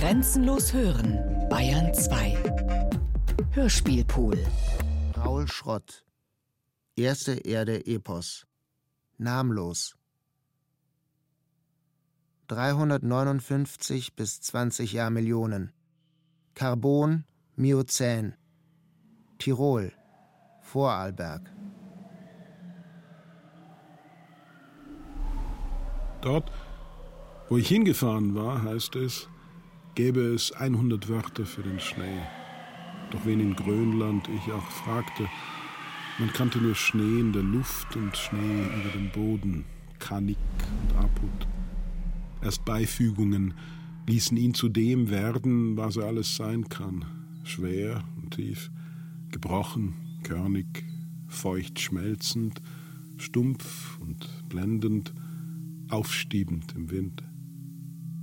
Grenzenlos hören, Bayern 2. Hörspielpool. Raul Schrott. Erste Erde Epos. Namenlos. 359 bis 20 Jahrmillionen. Carbon, Miozän. Tirol, Vorarlberg. Dort, wo ich hingefahren war, heißt es, gäbe es 100 Wörter für den Schnee. Doch wen in Grönland ich auch fragte, man kannte nur Schnee in der Luft und Schnee über dem Boden, Kanik und Aput. Erst Beifügungen ließen ihn zu dem werden, was er alles sein kann. Schwer und tief, gebrochen, körnig, feucht schmelzend, stumpf und blendend, aufstiebend im Wind.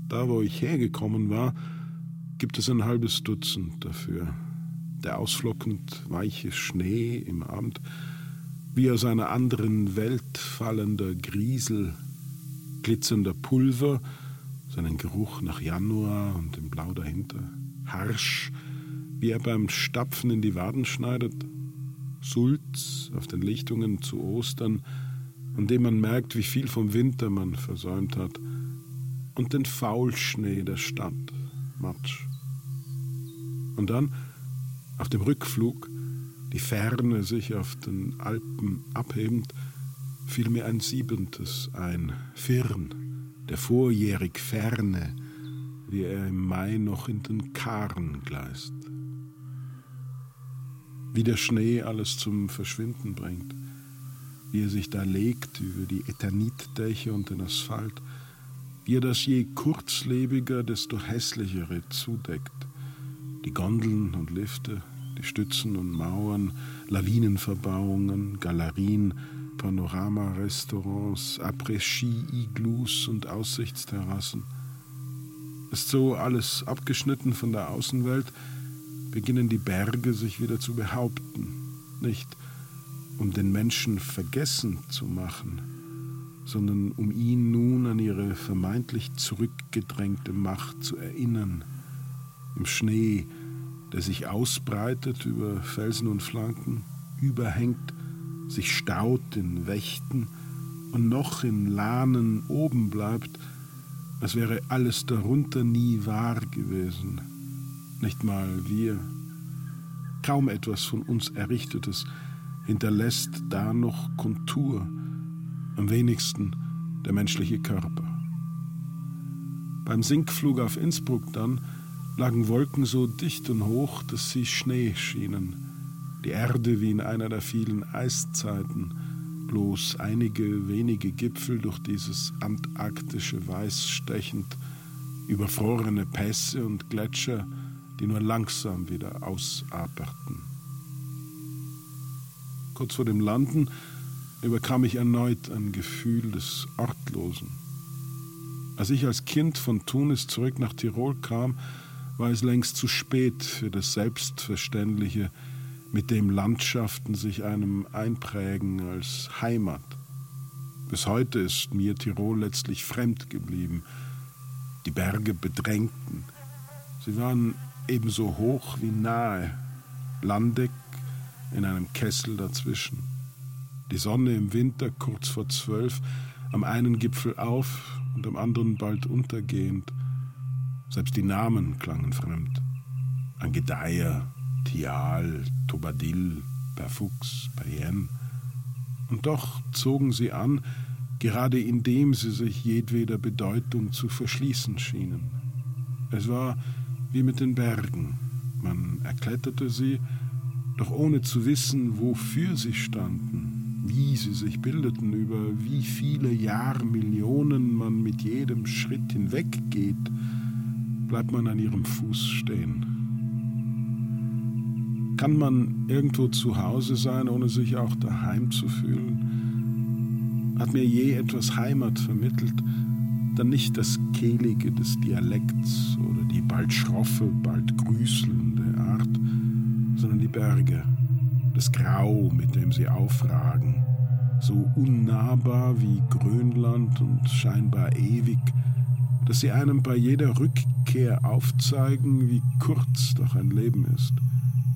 Da, wo ich hergekommen war, gibt es ein halbes Dutzend dafür. Der ausflockend weiche Schnee im Abend, wie aus einer anderen Welt fallender Griesel, glitzernder Pulver, seinen Geruch nach Januar und dem Blau dahinter, harsch, wie er beim Stapfen in die Waden schneidet, Sulz auf den Lichtungen zu Ostern, an dem man merkt, wie viel vom Winter man versäumt hat, und den Faulschnee der Stadt, Matsch. Und dann, auf dem Rückflug, die Ferne sich auf den Alpen abhebend, fiel mir ein siebentes ein, Firn, der vorjährig Ferne, wie er im Mai noch in den Karen gleist. Wie der Schnee alles zum Verschwinden bringt, wie er sich da legt über die Eternitdächer und den Asphalt, er das je kurzlebiger, desto hässlichere zudeckt. Die Gondeln und Lifte, die Stützen und Mauern, Lawinenverbauungen, Galerien, Panoramarestaurants, Après-Ski-Iglus und Aussichtsterrassen. Ist so alles abgeschnitten von der Außenwelt, beginnen die Berge sich wieder zu behaupten, nicht um den Menschen vergessen zu machen, sondern um ihn nun an ihre vermeintlich zurückgedrängte Macht zu erinnern. Im Schnee, der sich ausbreitet über Felsen und Flanken, überhängt, sich staut in Wächten und noch in Lahnen oben bleibt, als wäre alles darunter nie wahr gewesen. Nicht mal wir. Kaum etwas von uns Errichtetes hinterlässt da noch Kontur am wenigsten der menschliche Körper. Beim Sinkflug auf Innsbruck dann lagen Wolken so dicht und hoch, dass sie Schnee schienen, die Erde wie in einer der vielen Eiszeiten, bloß einige wenige Gipfel durch dieses antarktische Weiß stechend, überfrorene Pässe und Gletscher, die nur langsam wieder ausaperten. Kurz vor dem Landen überkam ich erneut ein Gefühl des Ortlosen. Als ich als Kind von Tunis zurück nach Tirol kam, war es längst zu spät für das Selbstverständliche, mit dem Landschaften sich einem einprägen als Heimat. Bis heute ist mir Tirol letztlich fremd geblieben. Die Berge bedrängten. Sie waren ebenso hoch wie nahe, Landeck in einem Kessel dazwischen die Sonne im Winter kurz vor zwölf, am einen Gipfel auf und am anderen bald untergehend. Selbst die Namen klangen fremd. Angedeier, Tial, Tobadil, Perfux, Payenne. Und doch zogen sie an, gerade indem sie sich jedweder Bedeutung zu verschließen schienen. Es war wie mit den Bergen. Man erkletterte sie, doch ohne zu wissen, wofür sie standen, wie sie sich bildeten, über wie viele Jahrmillionen man mit jedem Schritt hinweggeht, bleibt man an ihrem Fuß stehen. Kann man irgendwo zu Hause sein, ohne sich auch daheim zu fühlen? Hat mir je etwas Heimat vermittelt, dann nicht das Kehlige des Dialekts oder die bald schroffe, bald grüßelnde Art, sondern die Berge das Grau, mit dem sie aufragen, so unnahbar wie Grönland und scheinbar ewig, dass sie einem bei jeder Rückkehr aufzeigen, wie kurz doch ein Leben ist.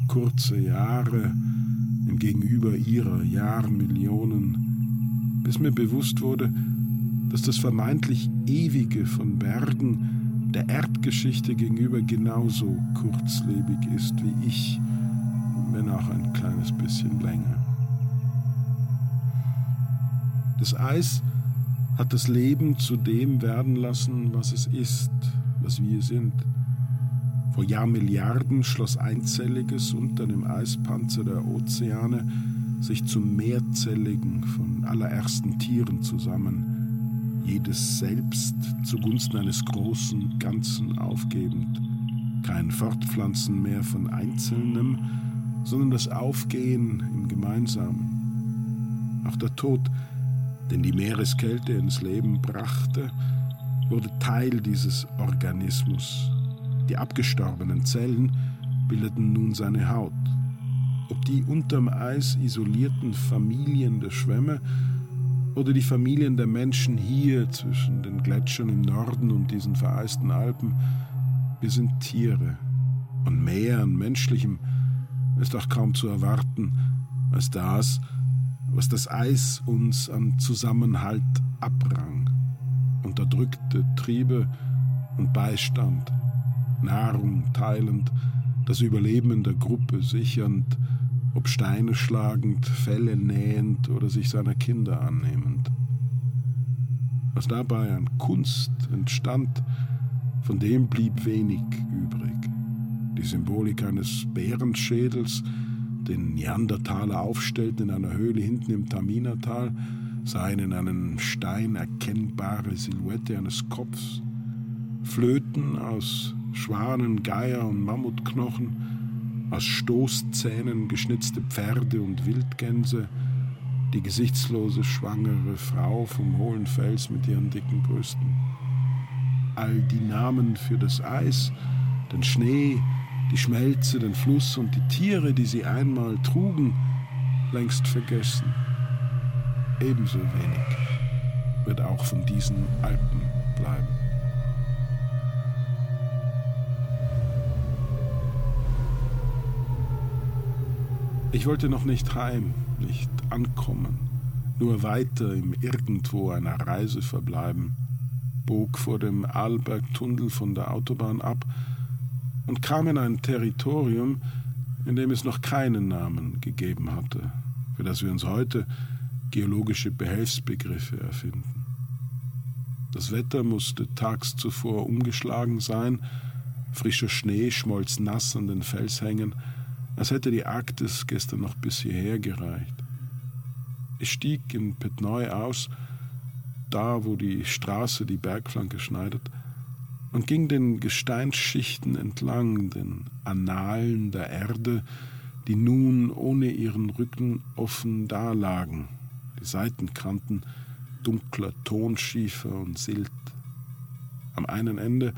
Kurze Jahre im Gegenüber ihrer Jahrmillionen, bis mir bewusst wurde, dass das vermeintlich Ewige von Bergen der Erdgeschichte gegenüber genauso kurzlebig ist wie ich, wenn auch ein kleines bisschen länger. Das Eis hat das Leben zu dem werden lassen, was es ist, was wir sind. Vor Jahrmilliarden schloss Einzelliges unter dem Eispanzer der Ozeane sich zum Mehrzelligen von allerersten Tieren zusammen, jedes selbst zugunsten eines großen Ganzen aufgebend. Kein Fortpflanzen mehr von Einzelnem, sondern das Aufgehen im Gemeinsamen. Auch der Tod den die Meereskälte ins Leben brachte, wurde Teil dieses Organismus. Die abgestorbenen Zellen bildeten nun seine Haut. Ob die unterm Eis isolierten Familien der Schwämme oder die Familien der Menschen hier zwischen den Gletschern im Norden und diesen vereisten Alpen, wir sind Tiere. Und mehr an menschlichem ist auch kaum zu erwarten als das, das Eis uns an Zusammenhalt abrang, unterdrückte Triebe und Beistand, Nahrung teilend, das Überleben in der Gruppe sichernd, ob Steine schlagend, Felle nähend oder sich seiner Kinder annehmend. Was dabei an Kunst entstand, von dem blieb wenig übrig. Die Symbolik eines Bärenschädels, den Neandertaler aufstellten in einer Höhle hinten im Taminatal, sahen in einem Stein erkennbare Silhouette eines Kopfs. Flöten aus Schwanen, Geier und Mammutknochen, aus Stoßzähnen geschnitzte Pferde und Wildgänse, die gesichtslose, schwangere Frau vom hohlen Fels mit ihren dicken Brüsten. All die Namen für das Eis, den Schnee, die Schmelze, den Fluss und die Tiere, die sie einmal trugen, längst vergessen. Ebenso wenig wird auch von diesen Alpen bleiben. Ich wollte noch nicht heim, nicht ankommen, nur weiter im Irgendwo einer Reise verbleiben, bog vor dem Arlbergtunnel von der Autobahn ab und kam in ein Territorium, in dem es noch keinen Namen gegeben hatte, für das wir uns heute geologische Behelfsbegriffe erfinden. Das Wetter musste tags zuvor umgeschlagen sein, frischer Schnee schmolz nass an den Felshängen, als hätte die Arktis gestern noch bis hierher gereicht. Ich stieg in Petnoi aus, da wo die Straße die Bergflanke schneidet, und ging den Gesteinsschichten entlang, den Annalen der Erde, die nun ohne ihren Rücken offen dalagen, die Seitenkanten dunkler Tonschiefer und Silt. Am einen Ende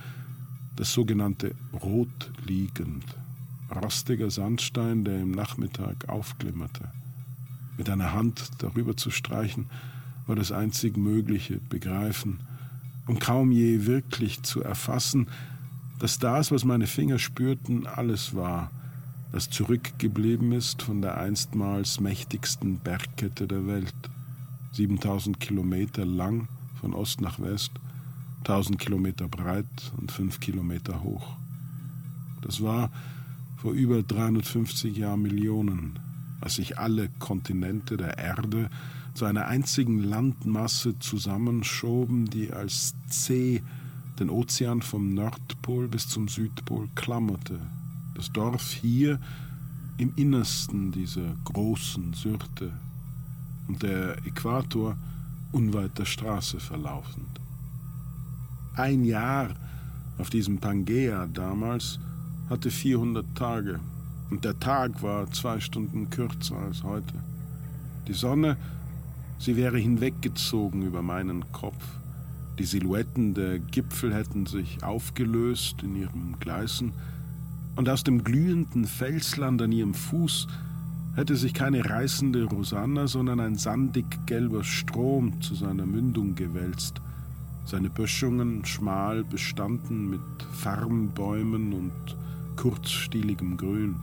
das sogenannte Rotliegend, rostiger Sandstein, der im Nachmittag aufglimmerte. Mit einer Hand darüber zu streichen, war das einzig mögliche Begreifen – um kaum je wirklich zu erfassen, dass das, was meine Finger spürten, alles war, das zurückgeblieben ist von der einstmals mächtigsten Bergkette der Welt. 7000 Kilometer lang von Ost nach West, 1000 Kilometer breit und 5 Kilometer hoch. Das war vor über 350 Jahren Millionen, als sich alle Kontinente der Erde zu einer einzigen Landmasse zusammenschoben, die als C den Ozean vom Nordpol bis zum Südpol klammerte. Das Dorf hier im Innersten dieser großen Syrte und der Äquator unweit der Straße verlaufend. Ein Jahr auf diesem Pangea damals hatte 400 Tage und der Tag war zwei Stunden kürzer als heute. Die Sonne Sie wäre hinweggezogen über meinen Kopf. Die Silhouetten der Gipfel hätten sich aufgelöst in ihren Gleisen, und aus dem glühenden Felsland an ihrem Fuß hätte sich keine reißende Rosanna, sondern ein sandig gelber Strom zu seiner Mündung gewälzt, seine Böschungen schmal bestanden mit Farnbäumen und kurzstieligem Grün.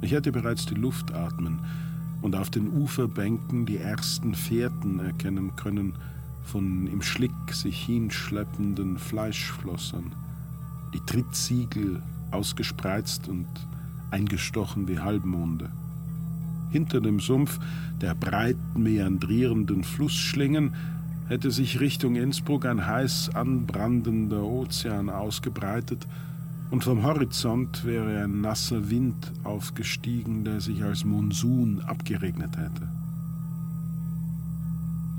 Ich hätte bereits die Luft atmen und auf den Uferbänken die ersten Fährten erkennen können von im Schlick sich hinschleppenden Fleischflossern, die Trittsiegel ausgespreizt und eingestochen wie Halbmonde. Hinter dem Sumpf der breit meandrierenden Flussschlingen hätte sich Richtung Innsbruck ein heiß anbrandender Ozean ausgebreitet, und vom Horizont wäre ein nasser Wind aufgestiegen, der sich als Monsun abgeregnet hätte.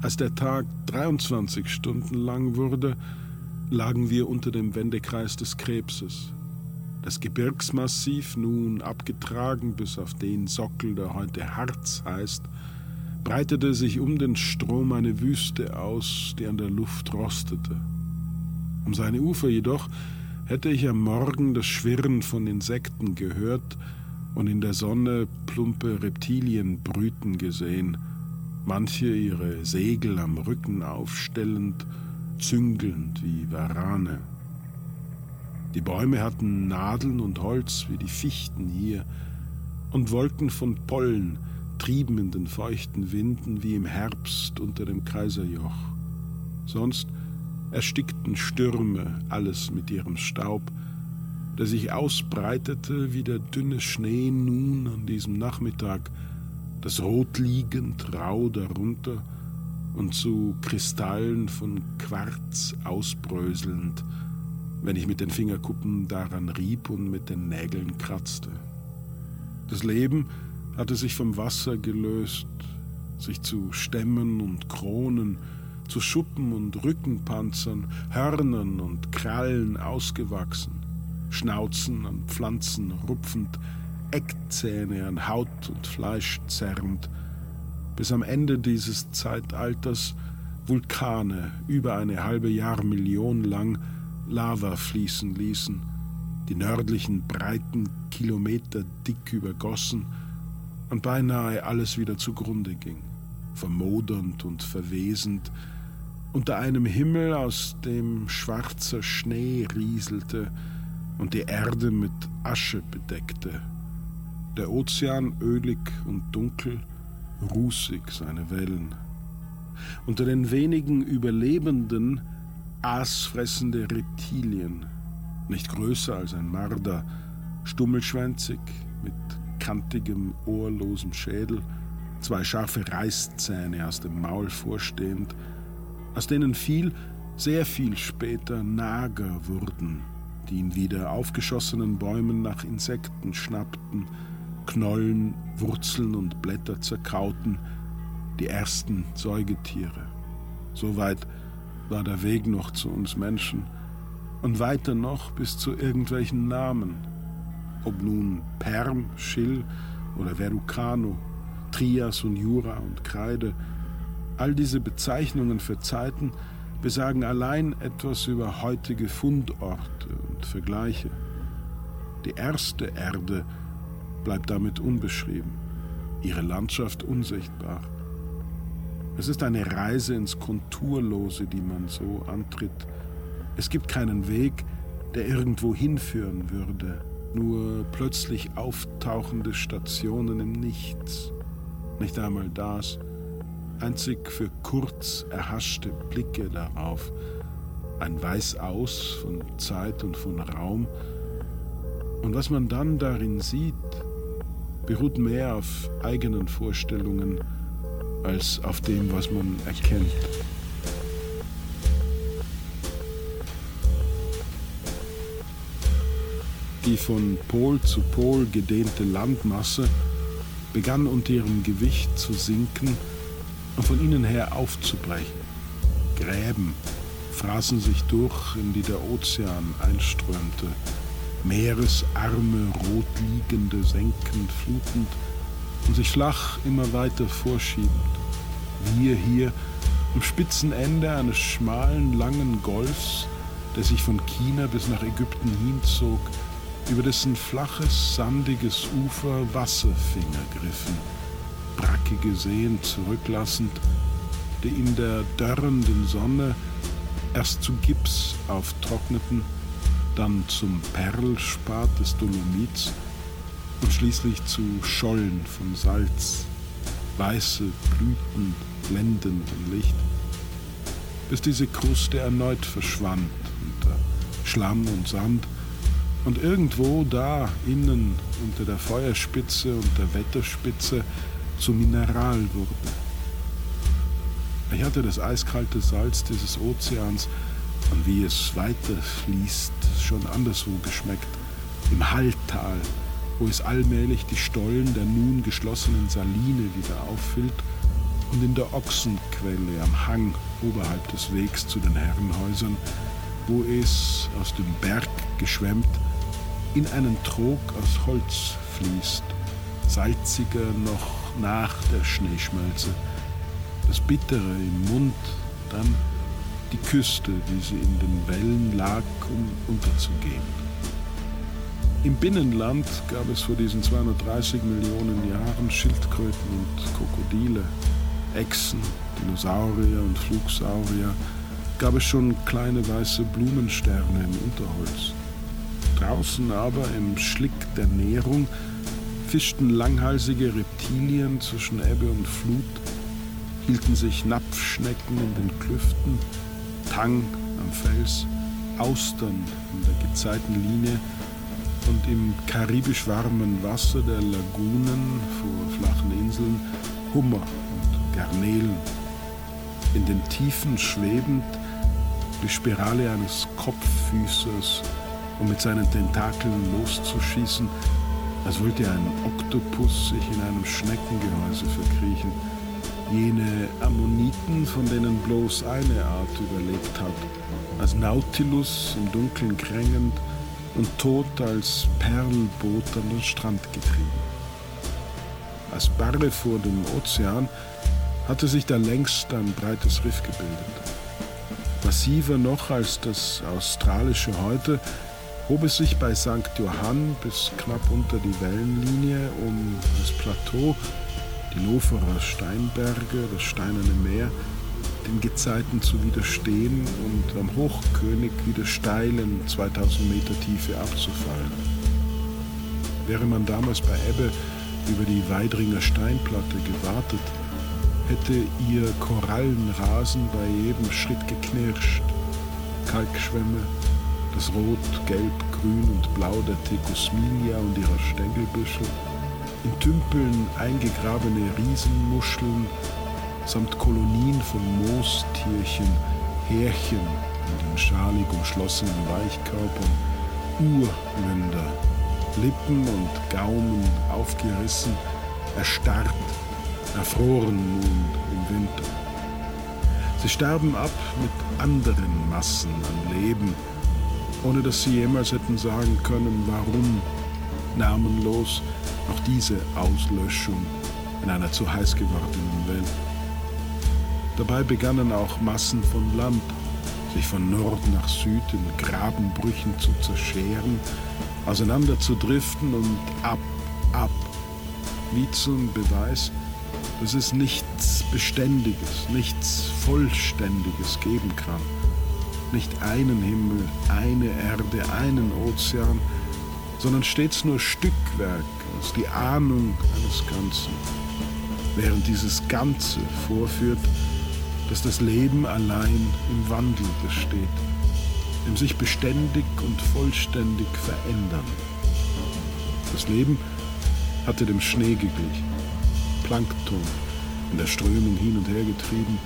Als der Tag 23 Stunden lang wurde, lagen wir unter dem Wendekreis des Krebses. Das Gebirgsmassiv, nun abgetragen bis auf den Sockel, der heute Harz heißt, breitete sich um den Strom eine Wüste aus, die an der Luft rostete. Um seine Ufer jedoch hätte ich am Morgen das Schwirren von Insekten gehört und in der Sonne plumpe Reptilien brüten gesehen, manche ihre Segel am Rücken aufstellend, züngelnd wie Warane. Die Bäume hatten Nadeln und Holz wie die Fichten hier und Wolken von Pollen trieben in den feuchten Winden wie im Herbst unter dem Kaiserjoch. Sonst erstickten Stürme alles mit ihrem Staub, der sich ausbreitete wie der dünne Schnee nun an diesem Nachmittag, das rot liegend rau darunter und zu Kristallen von Quarz ausbröselnd, wenn ich mit den Fingerkuppen daran rieb und mit den Nägeln kratzte. Das Leben hatte sich vom Wasser gelöst, sich zu Stämmen und Kronen, zu Schuppen und Rückenpanzern, Hörnern und Krallen ausgewachsen, Schnauzen an Pflanzen rupfend, Eckzähne an Haut und Fleisch zerrend, bis am Ende dieses Zeitalters Vulkane über eine halbe Jahrmillion lang Lava fließen ließen, die nördlichen Breiten Kilometer dick übergossen und beinahe alles wieder zugrunde ging, vermodernd und verwesend, unter einem Himmel, aus dem schwarzer Schnee rieselte und die Erde mit Asche bedeckte, der Ozean ölig und dunkel, rußig seine Wellen. Unter den wenigen Überlebenden aasfressende Reptilien, nicht größer als ein Marder, stummelschwänzig, mit kantigem, ohrlosem Schädel, zwei scharfe Reißzähne aus dem Maul vorstehend, aus denen viel, sehr viel später Nager wurden, die in wieder aufgeschossenen Bäumen nach Insekten schnappten, Knollen, Wurzeln und Blätter zerkauten, die ersten Säugetiere. Soweit war der Weg noch zu uns Menschen und weiter noch bis zu irgendwelchen Namen, ob nun Perm, Schill oder Verrucano, Trias und Jura und Kreide, all diese Bezeichnungen für Zeiten besagen allein etwas über heutige Fundorte und Vergleiche. Die erste Erde bleibt damit unbeschrieben, ihre Landschaft unsichtbar. Es ist eine Reise ins Konturlose, die man so antritt. Es gibt keinen Weg, der irgendwo hinführen würde, nur plötzlich auftauchende Stationen im Nichts. Nicht einmal das, einzig für kurz erhaschte Blicke darauf, ein Weißaus von Zeit und von Raum. Und was man dann darin sieht, beruht mehr auf eigenen Vorstellungen als auf dem, was man erkennt. Die von Pol zu Pol gedehnte Landmasse begann unter ihrem Gewicht zu sinken und von ihnen her aufzubrechen. Gräben fraßen sich durch, in die der Ozean einströmte, Meeresarme rot liegende Senken flutend und sich flach immer weiter vorschiebend. Wir hier am spitzen Ende eines schmalen, langen Golfs, der sich von China bis nach Ägypten hinzog, über dessen flaches, sandiges Ufer Wasserfinger griffen, brackige Seen zurücklassend, die in der dörrenden Sonne erst zu Gips auftrockneten, dann zum Perlspat des Dolomits und schließlich zu Schollen von Salz, weiße Blüten blendend im Licht, bis diese Kruste erneut verschwand unter Schlamm und Sand und irgendwo da innen unter der Feuerspitze und der Wetterspitze zu Mineral wurde. Ich hatte das eiskalte Salz dieses Ozeans und wie es weiterfließt, schon anderswo geschmeckt. Im Halltal, wo es allmählich die Stollen der nun geschlossenen Saline wieder auffüllt und in der Ochsenquelle am Hang oberhalb des Wegs zu den Herrenhäusern, wo es aus dem Berg geschwemmt in einen Trog aus Holz fließt, salziger noch nach der Schneeschmelze, das Bittere im Mund, dann die Küste, wie sie in den Wellen lag, um unterzugehen. Im Binnenland gab es vor diesen 230 Millionen Jahren Schildkröten und Krokodile, Echsen, Dinosaurier und Flugsaurier, gab es schon kleine weiße Blumensterne im Unterholz. Draußen aber im Schlick der Nährung fischten langhalsige Reptilien zwischen Ebbe und Flut, hielten sich Napfschnecken in den Klüften, Tang am Fels, Austern in der Gezeitenlinie und im karibisch warmen Wasser der Lagunen vor flachen Inseln Hummer und Garnelen. In den Tiefen schwebend die Spirale eines Kopffüßers, um mit seinen Tentakeln loszuschießen, als wollte ein Oktopus sich in einem Schneckengehäuse verkriechen. Jene Ammoniten, von denen bloß eine Art überlebt hat, als Nautilus im Dunkeln krängend und tot als Perlboot an den Strand getrieben. Als Barre vor dem Ozean hatte sich da längst ein breites Riff gebildet. Massiver noch als das australische heute hob es sich bei St. Johann bis knapp unter die Wellenlinie, um das Plateau, die Loferer Steinberge, das Steinerne Meer, den Gezeiten zu widerstehen und am Hochkönig wieder steil in 2000 Meter Tiefe abzufallen. Wäre man damals bei Ebbe über die Weidringer Steinplatte gewartet, hätte ihr Korallenrasen bei jedem Schritt geknirscht, Kalkschwämme, das Rot, Gelb, Grün und Blau der Tecosminia und ihrer Stängelbüschel, in Tümpeln eingegrabene Riesenmuscheln samt Kolonien von Moostierchen, Härchen in den schalig umschlossenen Weichkörpern, Urländer, Lippen und Gaumen aufgerissen, erstarrt, erfroren nun im Winter. Sie sterben ab mit anderen Massen an Leben, ohne dass sie jemals hätten sagen können, warum namenlos auch diese Auslöschung in einer zu heiß gewordenen Welt. Dabei begannen auch Massen von Land, sich von Nord nach Süd in Grabenbrüchen zu zerscheren, auseinanderzudriften und ab, ab, wie zum Beweis, dass es nichts Beständiges, nichts Vollständiges geben kann nicht einen Himmel, eine Erde, einen Ozean, sondern stets nur Stückwerk aus die Ahnung eines Ganzen, während dieses Ganze vorführt, dass das Leben allein im Wandel besteht, im sich beständig und vollständig verändern. Das Leben hatte dem Schnee geglichen, Plankton in der Strömung hin und her getrieben,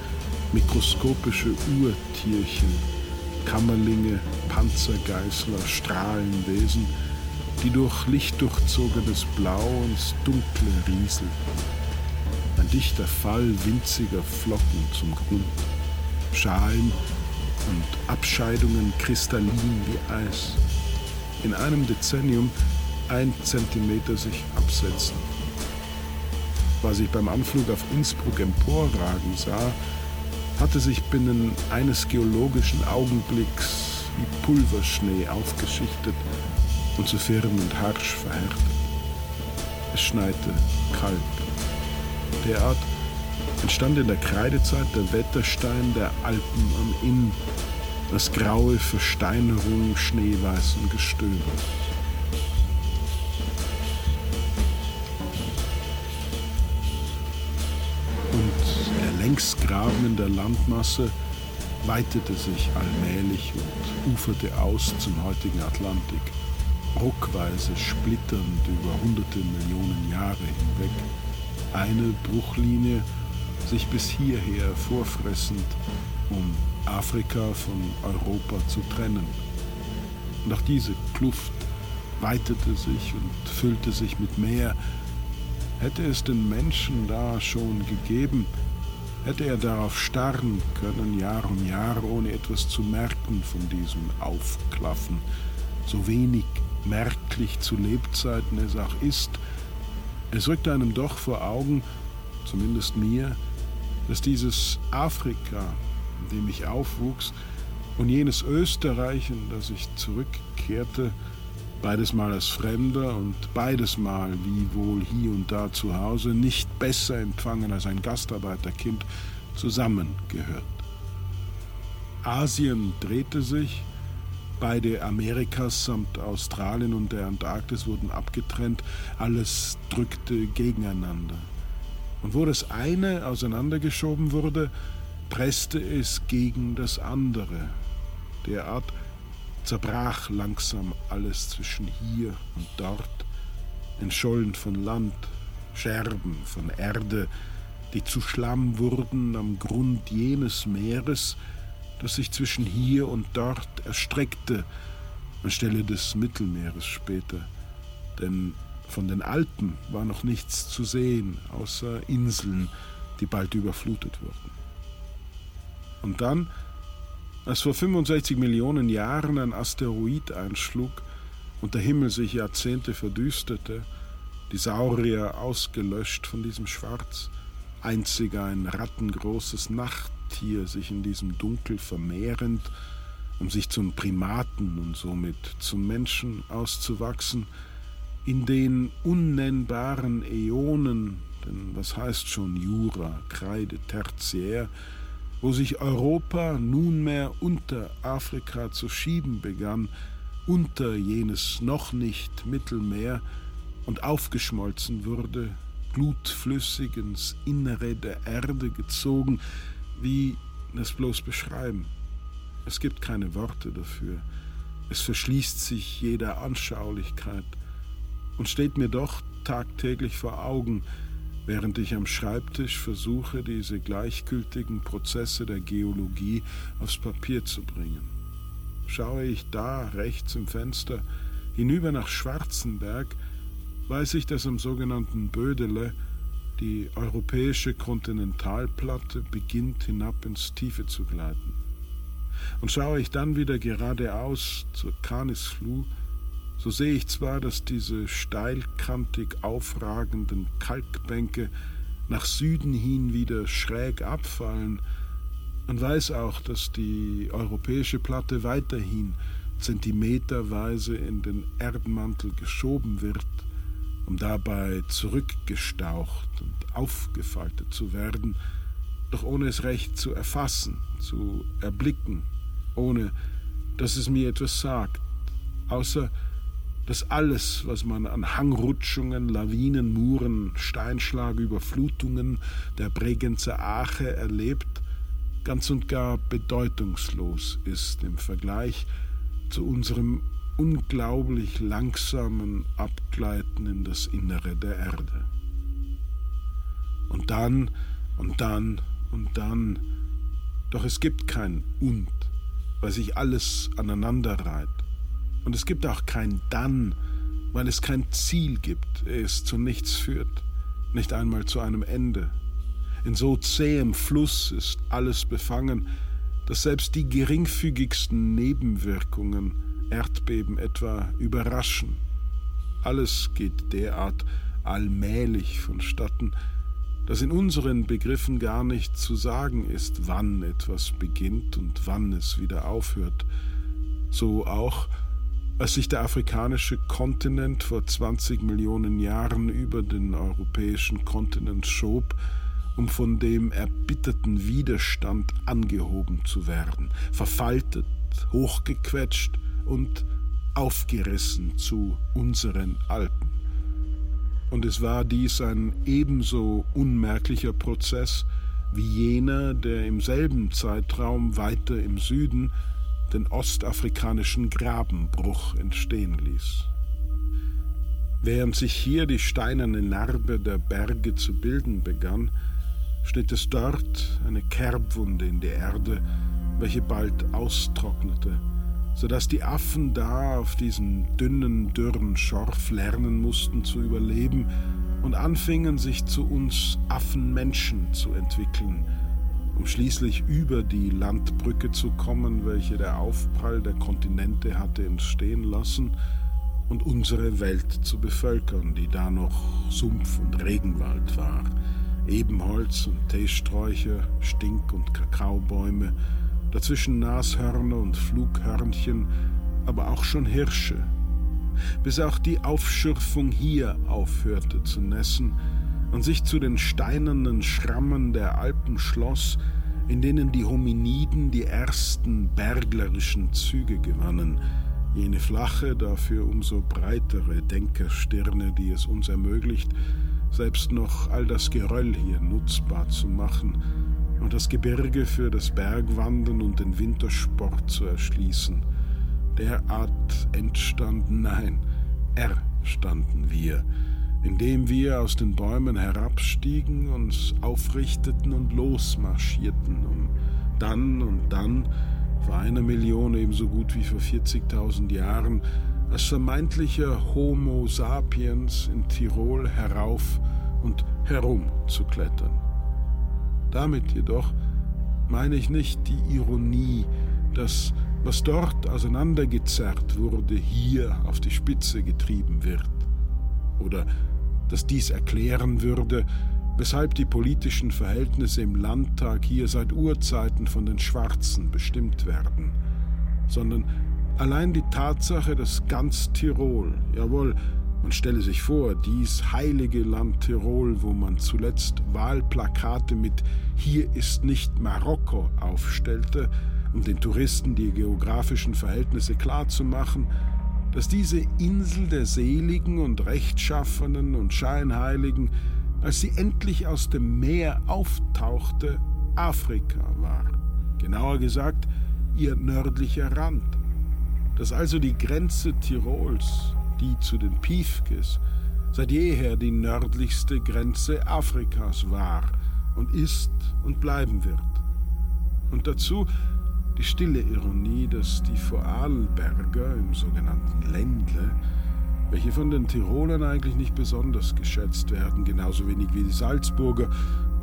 mikroskopische Urtierchen, Kammerlinge, Panzergeißler, Strahlenwesen, die durch lichtdurchzogenes Blau ins Dunkle rieselten. Ein dichter Fall winziger Flocken zum Grund, Schalen und Abscheidungen kristallin wie Eis. In einem Dezennium ein Zentimeter sich absetzen. Was ich beim Anflug auf Innsbruck emporragen sah, hatte sich binnen eines geologischen Augenblicks wie Pulverschnee aufgeschichtet und zu firm und harsch verhärtet. Es schneite kalt. Derart entstand in der Kreidezeit der Wetterstein der Alpen am Inn, das graue Versteinerung schneeweißen Gestöber. Längsgraben in der Landmasse weitete sich allmählich und uferte aus zum heutigen Atlantik, ruckweise splitternd über hunderte Millionen Jahre hinweg. Eine Bruchlinie sich bis hierher vorfressend, um Afrika von Europa zu trennen. Und auch diese Kluft weitete sich und füllte sich mit Meer. Hätte es den Menschen da schon gegeben, hätte er darauf starren können, Jahr um Jahr, ohne etwas zu merken von diesem Aufklaffen. So wenig merklich zu Lebzeiten es auch ist, es rückt einem doch vor Augen, zumindest mir, dass dieses Afrika, in dem ich aufwuchs, und jenes Österreich, in das ich zurückkehrte, beides mal als Fremder und beides mal wie wohl hier und da zu Hause, nicht besser empfangen als ein Gastarbeiterkind, zusammengehört. Asien drehte sich, beide Amerikas samt Australien und der Antarktis wurden abgetrennt, alles drückte gegeneinander. Und wo das eine auseinandergeschoben wurde, presste es gegen das andere. Derart zerbrach langsam alles zwischen hier und dort, entschollen von Land, Scherben von Erde, die zu Schlamm wurden am Grund jenes Meeres, das sich zwischen hier und dort erstreckte, anstelle des Mittelmeeres später. Denn von den Alpen war noch nichts zu sehen, außer Inseln, die bald überflutet wurden. Und dann, als vor 65 Millionen Jahren ein Asteroid einschlug und der Himmel sich Jahrzehnte verdüsterte, die Saurier ausgelöscht von diesem Schwarz, einzig ein rattengroßes Nachttier sich in diesem Dunkel vermehrend, um sich zum Primaten und somit zum Menschen auszuwachsen, in den unnennbaren Äonen, denn was heißt schon Jura, Kreide, Tertiär, wo sich Europa nunmehr unter Afrika zu schieben begann, unter jenes noch nicht Mittelmeer und aufgeschmolzen wurde, glutflüssig ins Innere der Erde gezogen, wie das bloß beschreiben. Es gibt keine Worte dafür. Es verschließt sich jeder Anschaulichkeit und steht mir doch tagtäglich vor Augen, während ich am Schreibtisch versuche, diese gleichgültigen Prozesse der Geologie aufs Papier zu bringen. Schaue ich da rechts im Fenster hinüber nach Schwarzenberg, weiß ich, dass am sogenannten Bödele die europäische Kontinentalplatte beginnt hinab ins Tiefe zu gleiten. Und schaue ich dann wieder geradeaus zur Canisfluh, so sehe ich zwar, dass diese steilkantig aufragenden Kalkbänke nach Süden hin wieder schräg abfallen, man weiß auch, dass die europäische Platte weiterhin zentimeterweise in den Erdmantel geschoben wird, um dabei zurückgestaucht und aufgefaltet zu werden, doch ohne es recht zu erfassen, zu erblicken, ohne dass es mir etwas sagt, außer dass alles, was man an Hangrutschungen, Lawinen, Muren, Steinschlag, Überflutungen der Bregenzer Ache erlebt, ganz und gar bedeutungslos ist im Vergleich zu unserem unglaublich langsamen Abgleiten in das Innere der Erde. Und dann und dann und dann, doch es gibt kein Und, weil sich alles aneinander reiht. Und es gibt auch kein Dann, weil es kein Ziel gibt, es zu nichts führt, nicht einmal zu einem Ende. In so zähem Fluss ist alles befangen, dass selbst die geringfügigsten Nebenwirkungen, Erdbeben etwa, überraschen. Alles geht derart allmählich vonstatten, dass in unseren Begriffen gar nicht zu sagen ist, wann etwas beginnt und wann es wieder aufhört. So auch, als sich der afrikanische Kontinent vor 20 Millionen Jahren über den europäischen Kontinent schob, um von dem erbitterten Widerstand angehoben zu werden, verfaltet hochgequetscht und aufgerissen zu unseren Alpen. Und es war dies ein ebenso unmerklicher Prozess wie jener, der im selben Zeitraum weiter im Süden den ostafrikanischen Grabenbruch entstehen ließ. Während sich hier die steinerne Narbe der Berge zu bilden begann, schnitt es dort eine Kerbwunde in die Erde, welche bald austrocknete, so dass die Affen da auf diesem dünnen, dürren Schorf lernen mussten zu überleben und anfingen sich zu uns Affenmenschen zu entwickeln, um schließlich über die Landbrücke zu kommen, welche der Aufprall der Kontinente hatte entstehen lassen, und unsere Welt zu bevölkern, die da noch Sumpf und Regenwald war, Ebenholz und Teesträucher, Stink- und Kakaobäume, dazwischen Nashörner und Flughörnchen, aber auch schon Hirsche, bis auch die Aufschürfung hier aufhörte zu nässen und sich zu den steinernen Schrammen der Alpen schloss, in denen die Hominiden die ersten berglerischen Züge gewannen, jene flache, dafür umso breitere Denkerstirne, die es uns ermöglicht, selbst noch all das Geröll hier nutzbar zu machen und das Gebirge für das Bergwandern und den Wintersport zu erschließen. Derart entstanden, nein, erstanden wir, indem wir aus den Bäumen herabstiegen, uns aufrichteten und losmarschierten, um dann und dann vor einer Million ebenso gut wie vor 40.000 Jahren als vermeintlicher Homo sapiens in Tirol herauf und herum zu klettern. Damit jedoch meine ich nicht die Ironie, dass was dort auseinandergezerrt wurde, hier auf die Spitze getrieben wird. Oder dass dies erklären würde, weshalb die politischen Verhältnisse im Landtag hier seit Urzeiten von den Schwarzen bestimmt werden, sondern allein die Tatsache, dass ganz Tirol, jawohl, man stelle sich vor, dies heilige Land Tirol, wo man zuletzt Wahlplakate mit Hier ist nicht Marokko aufstellte, um den Touristen die geografischen Verhältnisse klarzumachen, dass diese Insel der Seligen und Rechtschaffenen und Scheinheiligen als sie endlich aus dem Meer auftauchte, Afrika war. Genauer gesagt, ihr nördlicher Rand. Dass also die Grenze Tirols, die zu den Piefkes, seit jeher die nördlichste Grenze Afrikas war und ist und bleiben wird. Und dazu die stille Ironie, dass die Vorarlberger im sogenannten Ländle welche von den Tirolern eigentlich nicht besonders geschätzt werden, genauso wenig wie die Salzburger,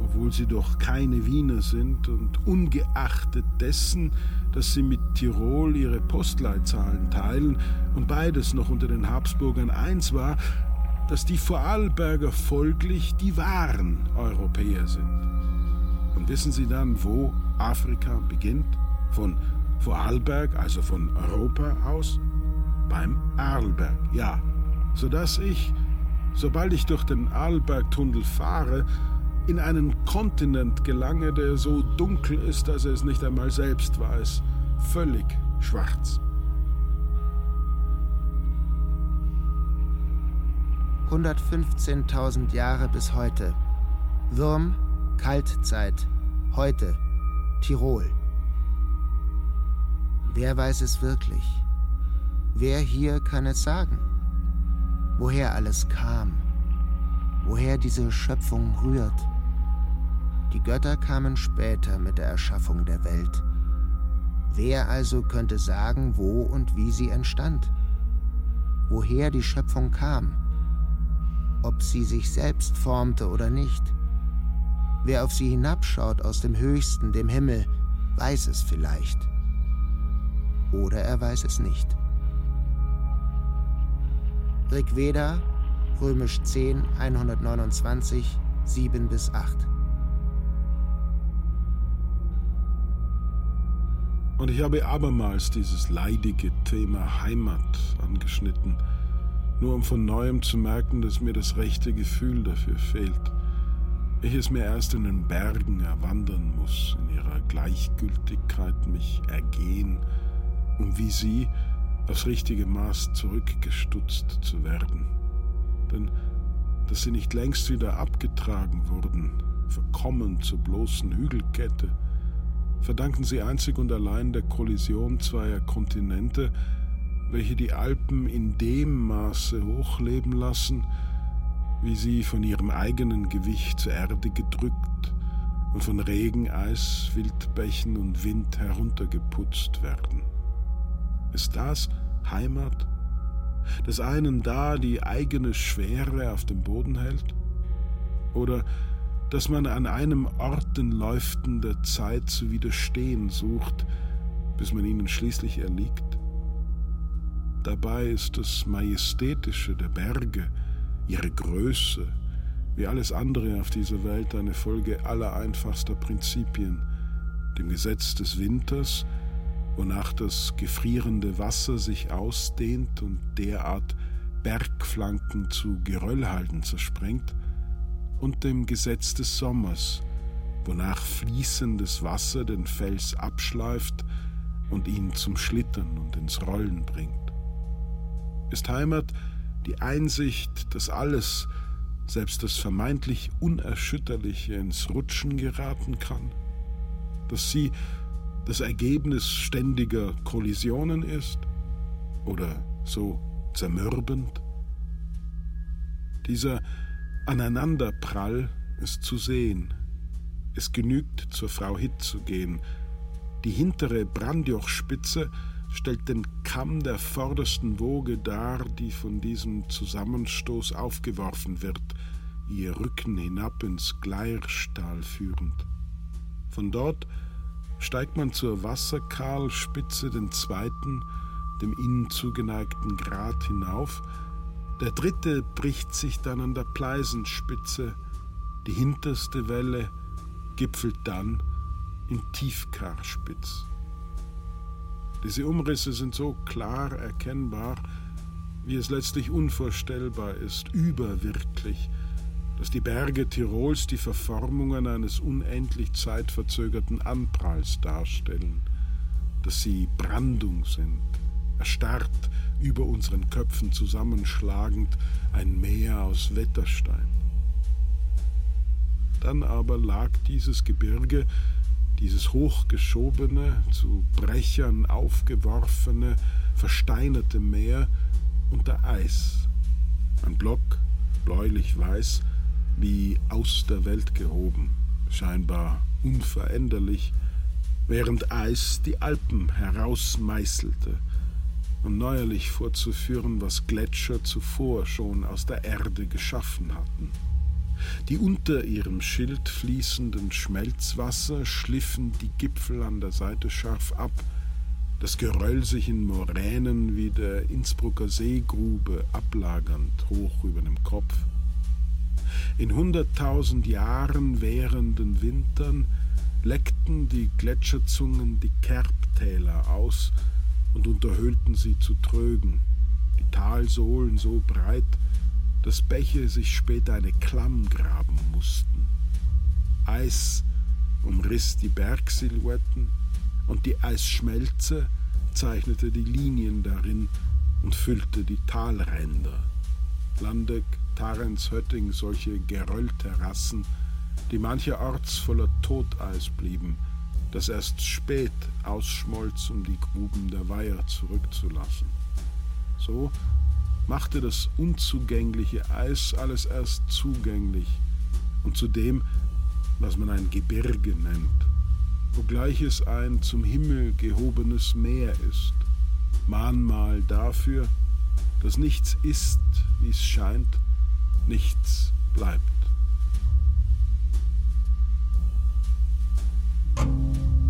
obwohl sie doch keine Wiener sind und ungeachtet dessen, dass sie mit Tirol ihre Postleitzahlen teilen und beides noch unter den Habsburgern eins war, dass die Vorarlberger folglich die wahren Europäer sind. Und wissen Sie dann, wo Afrika beginnt? Von Vorarlberg, also von Europa aus? Beim Arlberg, ja, sodass ich, sobald ich durch den Arlbergtunnel fahre, in einen Kontinent gelange, der so dunkel ist, dass er es nicht einmal selbst weiß, völlig schwarz. »115.000 Jahre bis heute. Würm, Kaltzeit. Heute. Tirol. Wer weiß es wirklich? Wer hier kann es sagen? woher alles kam, woher diese Schöpfung rührt. Die Götter kamen später mit der Erschaffung der Welt. Wer also könnte sagen, wo und wie sie entstand? Woher die Schöpfung kam? Ob sie sich selbst formte oder nicht? Wer auf sie hinabschaut aus dem Höchsten, dem Himmel, weiß es vielleicht. Oder er weiß es nicht. Rigveda, römisch 10, 129, 7 bis 8. Und ich habe abermals dieses leidige Thema Heimat angeschnitten, nur um von neuem zu merken, dass mir das rechte Gefühl dafür fehlt. Ich es mir erst in den Bergen erwandern muss, in ihrer Gleichgültigkeit mich ergehen, um wie sie aufs richtige Maß zurückgestutzt zu werden. Denn dass sie nicht längst wieder abgetragen wurden, verkommen zur bloßen Hügelkette, verdanken sie einzig und allein der Kollision zweier Kontinente, welche die Alpen in dem Maße hochleben lassen, wie sie von ihrem eigenen Gewicht zur Erde gedrückt und von Regen, Eis, Wildbächen und Wind heruntergeputzt werden. Ist das Heimat? Dass einen da die eigene Schwere auf dem Boden hält? Oder dass man an einem Ort den Läuften der Zeit zu widerstehen sucht, bis man ihnen schließlich erliegt? Dabei ist das Majestätische der Berge, ihre Größe, wie alles andere auf dieser Welt eine Folge aller einfachster Prinzipien, dem Gesetz des Winters, wonach das gefrierende Wasser sich ausdehnt und derart Bergflanken zu Geröllhalden zersprengt, und dem Gesetz des Sommers, wonach fließendes Wasser den Fels abschleift und ihn zum Schlittern und ins Rollen bringt. Ist Heimat die Einsicht, dass alles, selbst das vermeintlich Unerschütterliche, ins Rutschen geraten kann, dass sie das Ergebnis ständiger Kollisionen ist oder so zermürbend? Dieser Aneinanderprall ist zu sehen. Es genügt, zur Frau Hitt zu gehen. Die hintere Brandjochspitze stellt den Kamm der vordersten Woge dar, die von diesem Zusammenstoß aufgeworfen wird, ihr Rücken hinab ins Gleirstahl führend. Von dort steigt man zur Wasserkahlspitze, den zweiten, dem innen zugeneigten Grat hinauf. Der dritte bricht sich dann an der Pleisenspitze. Die hinterste Welle gipfelt dann in Tiefkarspitz. Diese Umrisse sind so klar erkennbar, wie es letztlich unvorstellbar ist, überwirklich, dass die Berge Tirols die Verformungen eines unendlich zeitverzögerten Anpralls darstellen, dass sie Brandung sind, erstarrt über unseren Köpfen zusammenschlagend ein Meer aus Wetterstein. Dann aber lag dieses Gebirge dieses hochgeschobene, zu Brechern aufgeworfene, versteinerte Meer unter Eis. Ein Block, bläulich-weiß, wie aus der Welt gehoben, scheinbar unveränderlich, während Eis die Alpen herausmeißelte, um neuerlich vorzuführen, was Gletscher zuvor schon aus der Erde geschaffen hatten. Die unter ihrem Schild fließenden Schmelzwasser schliffen die Gipfel an der Seite scharf ab, das Geröll sich in Moränen wie der Innsbrucker Seegrube ablagernd hoch über dem Kopf. In hunderttausend Jahren währenden Wintern leckten die Gletscherzungen die Kerbtäler aus und unterhöhlten sie zu Trögen, die Talsohlen so breit, dass Bäche sich später eine Klamm graben mussten. Eis umriss die Bergsilhouetten und die Eisschmelze zeichnete die Linien darin und füllte die Talränder. Landeck, Tarenz, Hötting, solche Geröllterrassen, die mancherorts voller Toteis blieben, das erst spät ausschmolz, um die Gruben der Weiher zurückzulassen. So machte das unzugängliche Eis alles erst zugänglich und zu dem, was man ein Gebirge nennt, obgleich es ein zum Himmel gehobenes Meer ist, Mahnmal dafür, dass nichts ist, wie es scheint, nichts bleibt.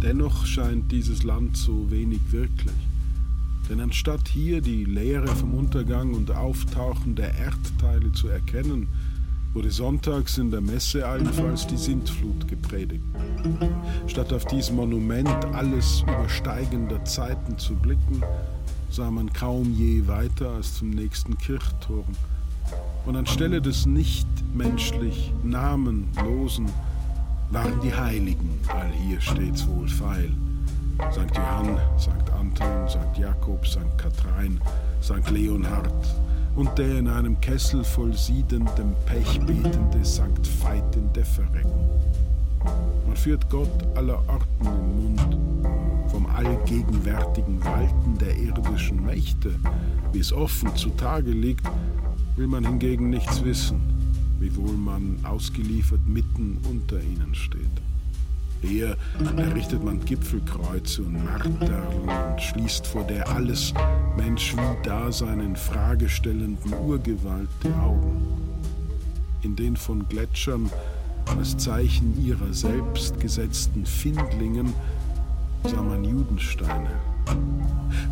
Dennoch scheint dieses Land so wenig wirklich. Denn anstatt hier die Lehre vom Untergang und Auftauchen der Erdteile zu erkennen, wurde sonntags in der Messe allenfalls die Sintflut gepredigt. Statt auf dieses Monument alles übersteigender Zeiten zu blicken, sah man kaum je weiter als zum nächsten Kirchturm. Und anstelle des nicht menschlich Namenlosen waren die Heiligen all hier stets wohlfeil St. Johann, St. Anton, St. Jakob, St. Kathrein, St. Leonhard und der in einem Kessel voll siedendem Pech betende St. Veit in Defferecken. Man führt Gott aller Orten im Mund, vom allgegenwärtigen Walten der irdischen Mächte, wie es offen zutage liegt, will man hingegen nichts wissen, wiewohl man ausgeliefert mitten unter ihnen steht. Eher errichtet man Gipfelkreuze und Marterlen und schließt vor der alles Mensch wie Dasein in Frage stellenden Urgewalt die Augen. In den von Gletschern als Zeichen ihrer selbst gesetzten Findlingen sah man Judensteine.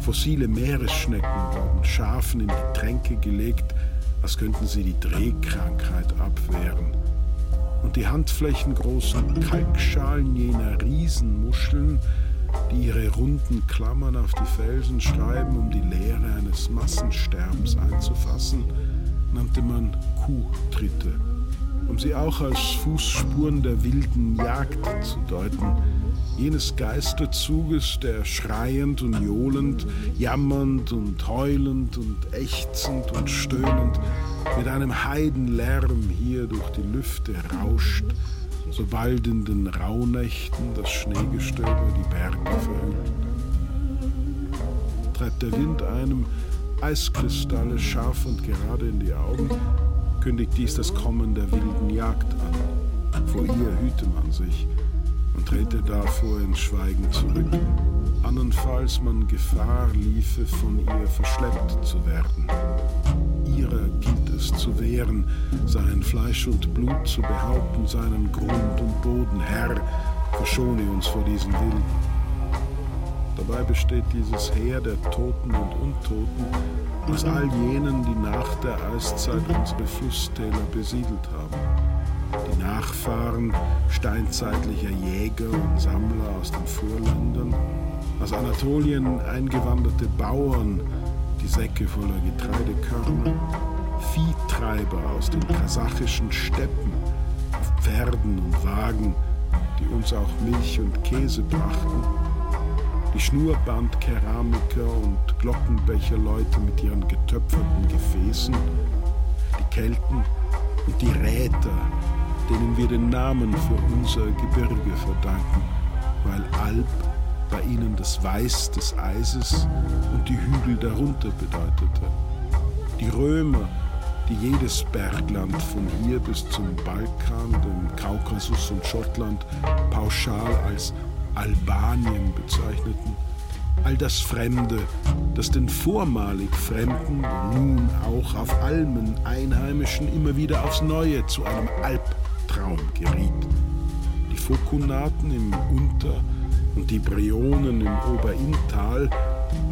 Fossile Meeresschnecken wurden Schafen in die Tränke gelegt, als könnten sie die Drehkrankheit abwehren. Und die handflächengroßen Kalkschalen jener Riesenmuscheln, die ihre runden Klammern auf die Felsen schreiben, um die Leere eines Massensterbens einzufassen, nannte man Kuhtritte, um sie auch als Fußspuren der wilden Jagd zu deuten, jenes Geisterzuges, der schreiend und johlend, jammernd und heulend und ächzend und stöhnend mit einem Heidenlärm hier durch die Lüfte rauscht, sobald in den Rauhnächten das Schneegestöber die Berge verhüllt. Treibt der Wind einem Eiskristalle scharf und gerade in die Augen, kündigt dies das Kommen der wilden Jagd an. Vor ihr hüte man sich und trete davor in Schweigen zurück. Andernfalls man Gefahr liefe, von ihr verschleppt zu werden. Ihrer gilt es zu wehren, sein Fleisch und Blut zu behaupten, seinen Grund und Boden. Herr, verschone uns vor diesen Wilden. Dabei besteht dieses Heer der Toten und Untoten aus all jenen, die nach der Eiszeit unsere Flusstäler besiedelt haben. Die Nachfahren steinzeitlicher Jäger und Sammler aus den Vorländern, aus Anatolien eingewanderte Bauern, die Säcke voller Getreidekörner, Viehtreiber aus den kasachischen Steppen auf Pferden und Wagen, die uns auch Milch und Käse brachten, die Schnurrbandkeramiker und Glockenbecherleute mit ihren getöpferten Gefäßen, die Kelten und die Räter, denen wir den Namen für unser Gebirge verdanken, weil Alp bei ihnen das Weiß des Eises und die Hügel darunter bedeutete. Die Römer, die jedes Bergland von hier bis zum Balkan, dem Kaukasus und Schottland pauschal als Albanien bezeichneten. All das Fremde, das den vormalig Fremden, nun auch auf Almen Einheimischen immer wieder aufs Neue zu einem Albtraum geriet. Die Fokunaten im Unter- und die Brionen im Oberinntal,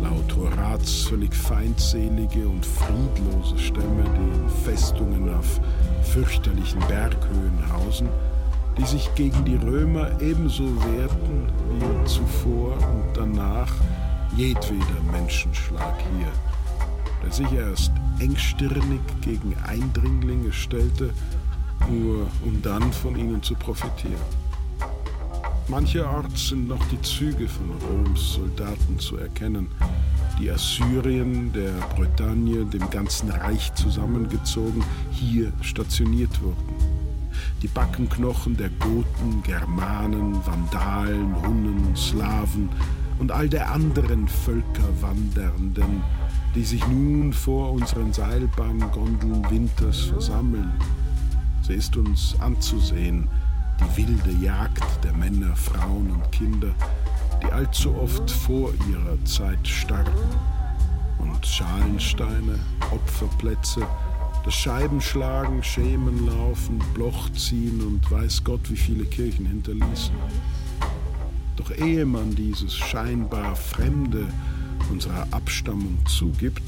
laut Horaz völlig feindselige und friedlose Stämme, die in Festungen auf fürchterlichen Berghöhen hausen, die sich gegen die Römer ebenso wehrten wie zuvor und danach jedweder Menschenschlag hier, der sich erst engstirnig gegen Eindringlinge stellte, nur um dann von ihnen zu profitieren. Mancherorts sind noch die Züge von Roms Soldaten zu erkennen, die Assyrien der Bretagne, dem ganzen Reich zusammengezogen, hier stationiert wurden. Die Backenknochen der Goten, Germanen, Vandalen, Hunnen, Slawen und all der anderen Völkerwandernden, die sich nun vor unseren Seilbahngondeln Winters versammeln. Sie ist uns anzusehen, die wilde Jagd der Männer, Frauen und Kinder, die allzu oft vor ihrer Zeit starben. Und Schalensteine, Opferplätze, das Scheibenschlagen, Schemenlaufen, Blochziehen und weiß Gott wie viele Kirchen hinterließen. Doch ehe man dieses scheinbar Fremde unserer Abstammung zugibt,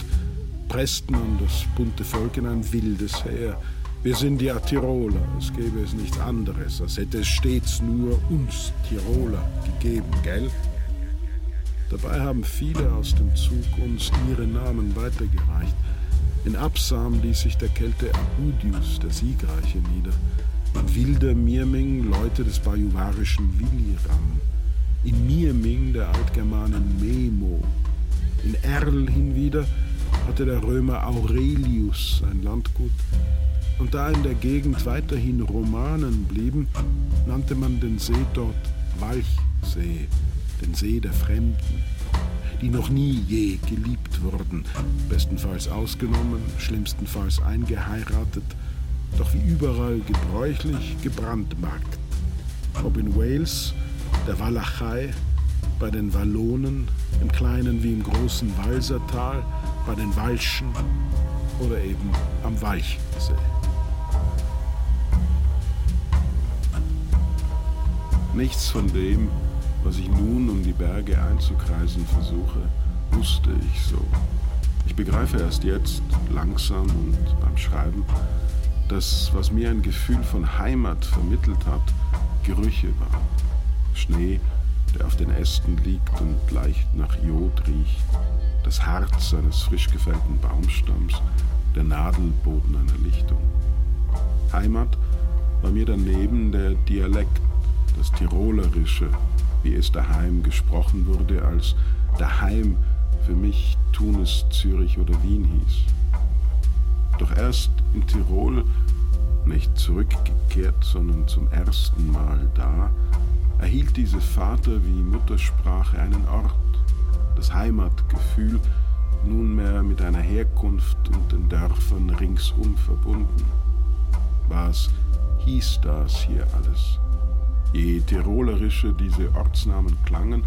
presst man das bunte Volk in ein wildes Heer, wir sind ja Tiroler, es gäbe es nichts anderes, als hätte es stets nur uns Tiroler gegeben, gell? Dabei haben viele aus dem Zug uns ihre Namen weitergereicht. In Absam ließ sich der Kelte Abudius, der Siegreiche, nieder. In Wilder Mirming Leute des bajuwarischen Williram. in Mieming der Altgermanen Memo. In Erl hinwieder hatte der Römer Aurelius sein Landgut. Und da in der Gegend weiterhin Romanen blieben, nannte man den See dort Walchsee, den See der Fremden, die noch nie je geliebt wurden, bestenfalls ausgenommen, schlimmstenfalls eingeheiratet, doch wie überall gebräuchlich gebrandmarkt. Ob in Wales, der Walachei, bei den Wallonen, im kleinen wie im großen Walsertal, bei den Walschen oder eben am Walchsee. Nichts von dem, was ich nun um die Berge einzukreisen versuche, wusste ich so. Ich begreife erst jetzt, langsam und beim Schreiben, dass was mir ein Gefühl von Heimat vermittelt hat, Gerüche waren. Schnee, der auf den Ästen liegt und leicht nach Jod riecht, das Harz eines frisch gefällten Baumstamms, der Nadelboden einer Lichtung. Heimat war mir daneben der Dialekt, das Tirolerische, wie es daheim gesprochen wurde, als daheim für mich Tunis, Zürich oder Wien hieß. Doch erst in Tirol, nicht zurückgekehrt, sondern zum ersten Mal da, erhielt diese Vater wie Muttersprache einen Ort, das Heimatgefühl, nunmehr mit einer Herkunft und den Dörfern ringsum verbunden. Was hieß das hier alles? Je tirolerischer diese Ortsnamen klangen,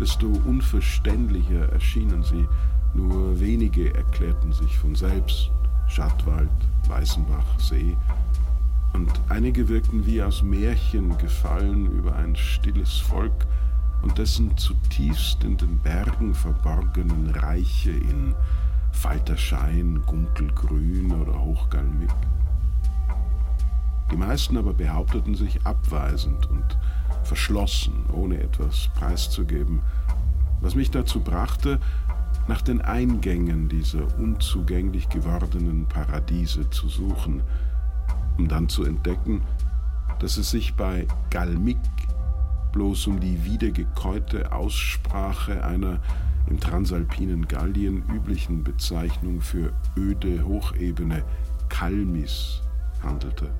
desto unverständlicher erschienen sie. Nur wenige erklärten sich von selbst. Schattwald, Weißenbach, See. Und einige wirkten wie aus Märchen gefallen über ein stilles Volk und dessen zutiefst in den Bergen verborgenen Reiche in Falterschein, Gunkelgrün oder Hochgalmig. Die meisten aber behaupteten sich abweisend und verschlossen, ohne etwas preiszugeben, was mich dazu brachte, nach den Eingängen dieser unzugänglich gewordenen Paradiese zu suchen, um dann zu entdecken, dass es sich bei Galmik bloß um die wiedergekäute Aussprache einer im transalpinen Gallien üblichen Bezeichnung für öde Hochebene Kalmis handelte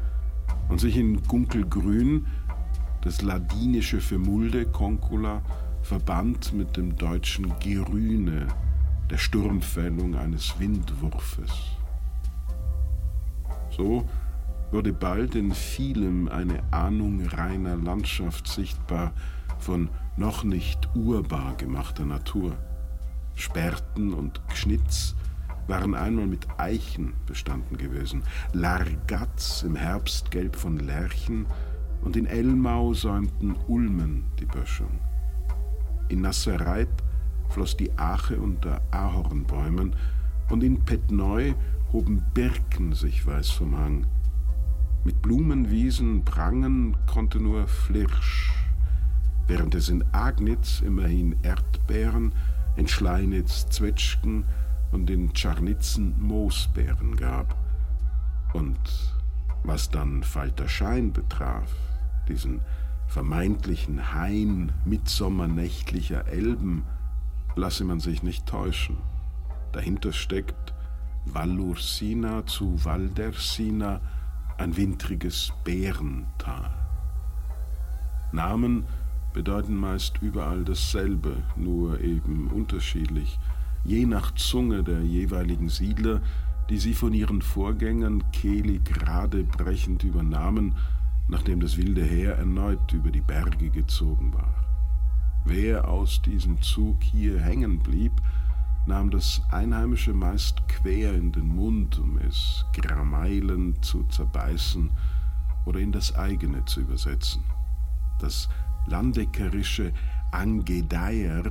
und sich in Gunkelgrün das ladinische für Mulde Concula verband mit dem deutschen Gerüne, der Sturmfällung eines Windwurfes. So wurde bald in vielem eine Ahnung reiner Landschaft sichtbar von noch nicht urbar gemachter Natur. Sperrten und Gschnitz waren einmal mit Eichen bestanden gewesen, Largatz im Herbstgelb von Lärchen und in Elmau säumten Ulmen die Böschung. In Nassereit floss die Ache unter Ahornbäumen und in Petneu hoben Birken sich weiß vom Hang. Mit Blumenwiesen prangen konnte nur Flirsch, während es in Agnitz immerhin Erdbeeren, in Schleinitz Zwetschgen und in Czarnitzen Moosbeeren gab. Und was dann Falterschein betraf, diesen vermeintlichen Hain mitsommernächtlicher Elben, lasse man sich nicht täuschen. Dahinter steckt Vallursina zu Valdersina ein wintriges Bärental. Namen bedeuten meist überall dasselbe, nur eben unterschiedlich je nach Zunge der jeweiligen Siedler, die sie von ihren Vorgängern kehlig gerade brechend übernahmen, nachdem das wilde Heer erneut über die Berge gezogen war. Wer aus diesem Zug hier hängen blieb, nahm das Einheimische meist quer in den Mund, um es Grameilen zu zerbeißen oder in das eigene zu übersetzen. Das landeckerische Angedeier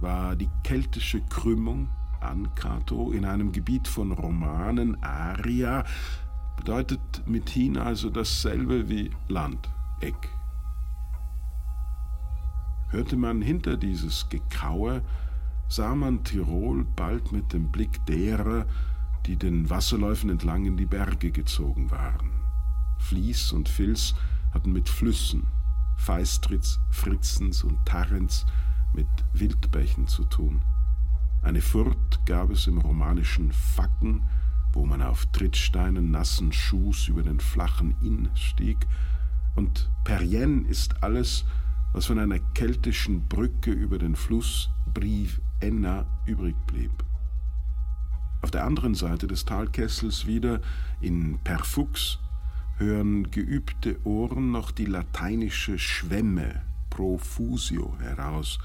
war die keltische Krümmung Ankato in einem Gebiet von Romanen, Aria, bedeutet mithin also dasselbe wie Land, Eck. Hörte man hinter dieses Gekaue, sah man Tirol bald mit dem Blick derer, die den Wasserläufen entlang in die Berge gezogen waren. Fließ und Filz hatten mit Flüssen, Feistritz, Fritzens und Tarrens mit Wildbächen zu tun. Eine Furt gab es im romanischen Facken, wo man auf Trittsteinen nassen Schuhs über den flachen Inn stieg, und Perrienne ist alles, was von einer keltischen Brücke über den Fluss Brive Enna übrig blieb. Auf der anderen Seite des Talkessels wieder in Perfux hören geübte Ohren noch die lateinische Schwemme profusio heraus.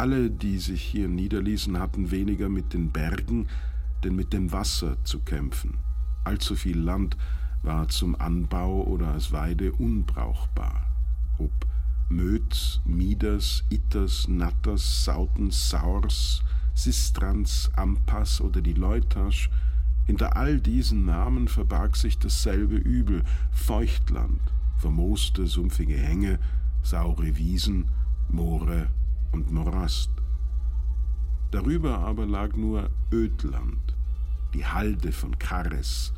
Alle, die sich hier niederließen, hatten weniger mit den Bergen, denn mit dem Wasser zu kämpfen. Allzu viel Land war zum Anbau oder als Weide unbrauchbar. Ob Möds, Mieders, Itters, Natters, Sautens, Saurs, Sistrans, Ampas oder die Leutasch, hinter all diesen Namen verbarg sich dasselbe Übel, Feuchtland, vermooste, sumpfige Hänge, saure Wiesen, Moore und Morast. Darüber aber lag nur Ödland, die Halde von Karres,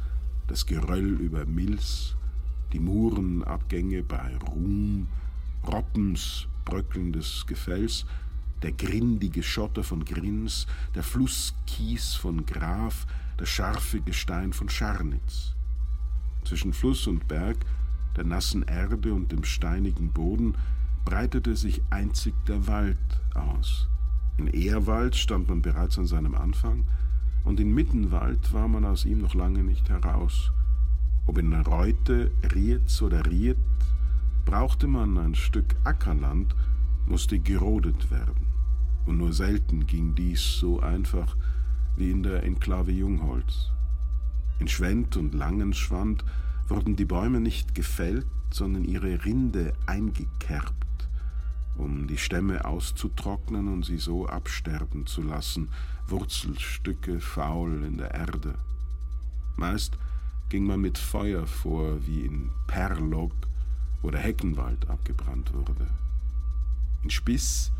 das Geröll über Mils, die Murenabgänge bei Ruhm, Roppens bröckelndes Gefäls, der grindige Schotter von Grins, der Flusskies von Graf, das scharfe Gestein von Scharnitz. Zwischen Fluss und Berg, der nassen Erde und dem steinigen Boden breitete sich einzig der Wald aus. In Ehrwald stand man bereits an seinem Anfang, und in Mittenwald war man aus ihm noch lange nicht heraus. Ob in Reute, Rietz oder Riet, brauchte man ein Stück Ackerland, musste gerodet werden. Und nur selten ging dies so einfach wie in der Enklave Jungholz. In Schwend und Langenschwand wurden die Bäume nicht gefällt, sondern ihre Rinde eingekerbt, um die Stämme auszutrocknen und sie so absterben zu lassen, Wurzelstücke faul in der Erde. Meist ging man mit Feuer vor, wie in Perlog, wo der Heckenwald abgebrannt wurde. In Spiss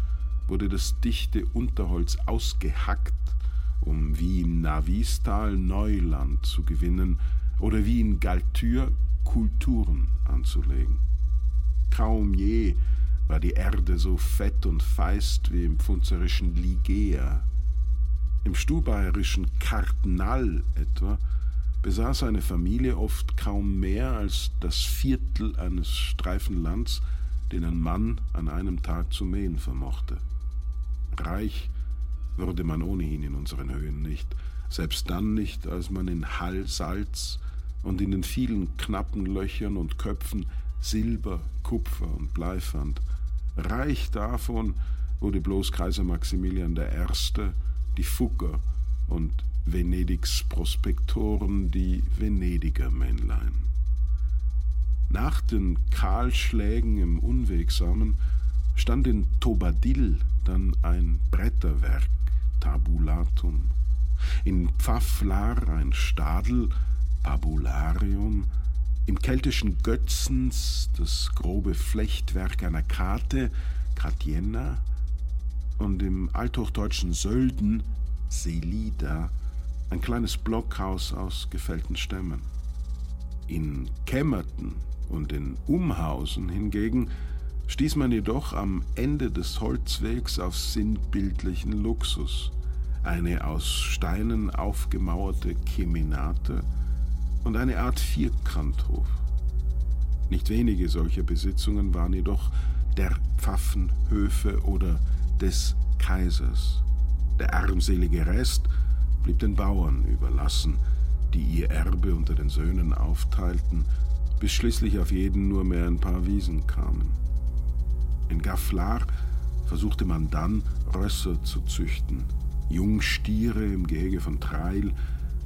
wurde das dichte Unterholz ausgehackt, um wie im Navistal Neuland zu gewinnen oder wie in Galtür Kulturen anzulegen. Kaum je war die Erde so fett und feist wie im pfunzerischen Ligea. Im stubayerischen Kartnal etwa besaß eine Familie oft kaum mehr als das Viertel eines Streifenlands, den ein Mann an einem Tag zu mähen vermochte. Reich würde man ohnehin in unseren Höhen nicht, selbst dann nicht, als man in Hall Salz und in den vielen knappen Löchern und Köpfen Silber, Kupfer und Blei fand. Reich davon wurde bloß Kaiser Maximilian I., die Fugger und Venedigs Prospektoren, die Venediger Männlein. Nach den Kahlschlägen im Unwegsamen stand in Tobadil dann ein Bretterwerk, Tabulatum, in Pfafflar ein Stadel, Pabularium, im keltischen Götzens das grobe Flechtwerk einer Karte, Katienna, und im althochdeutschen Sölden, Selida, ein kleines Blockhaus aus gefällten Stämmen. In Kämmerten und in Umhausen hingegen stieß man jedoch am Ende des Holzwegs auf sinnbildlichen Luxus, eine aus Steinen aufgemauerte Kemenate und eine Art Vierkanthof. Nicht wenige solcher Besitzungen waren jedoch der Pfaffenhöfe oder des Kaisers. Der armselige Rest blieb den Bauern überlassen, die ihr Erbe unter den Söhnen aufteilten, bis schließlich auf jeden nur mehr ein paar Wiesen kamen. In Gafflar versuchte man dann, Rösser zu züchten, Jungstiere im Gehege von Treil,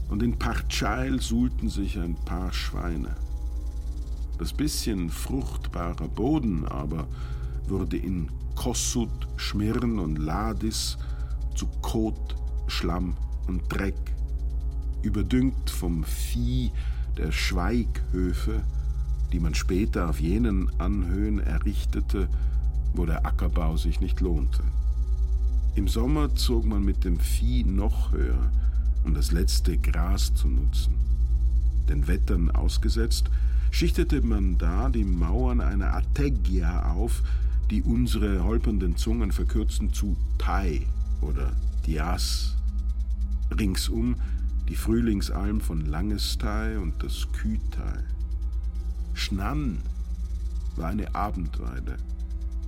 und in Partscheil suhlten sich ein paar Schweine. Das bisschen fruchtbarer Boden aber wurde in Kossut, Schmirn und Ladis zu Kot, Schlamm und Dreck, überdüngt vom Vieh der Schweighöfe, die man später auf jenen Anhöhen errichtete, wo der Ackerbau sich nicht lohnte. Im Sommer zog man mit dem Vieh noch höher, um das letzte Gras zu nutzen. Den Wettern ausgesetzt, schichtete man da die Mauern einer Ategia auf, die unsere holpernden Zungen verkürzten zu Tai oder Dias. Ringsum die Frühlingsalm von Langestei und das Kühtal. Schnann war eine Abendweide.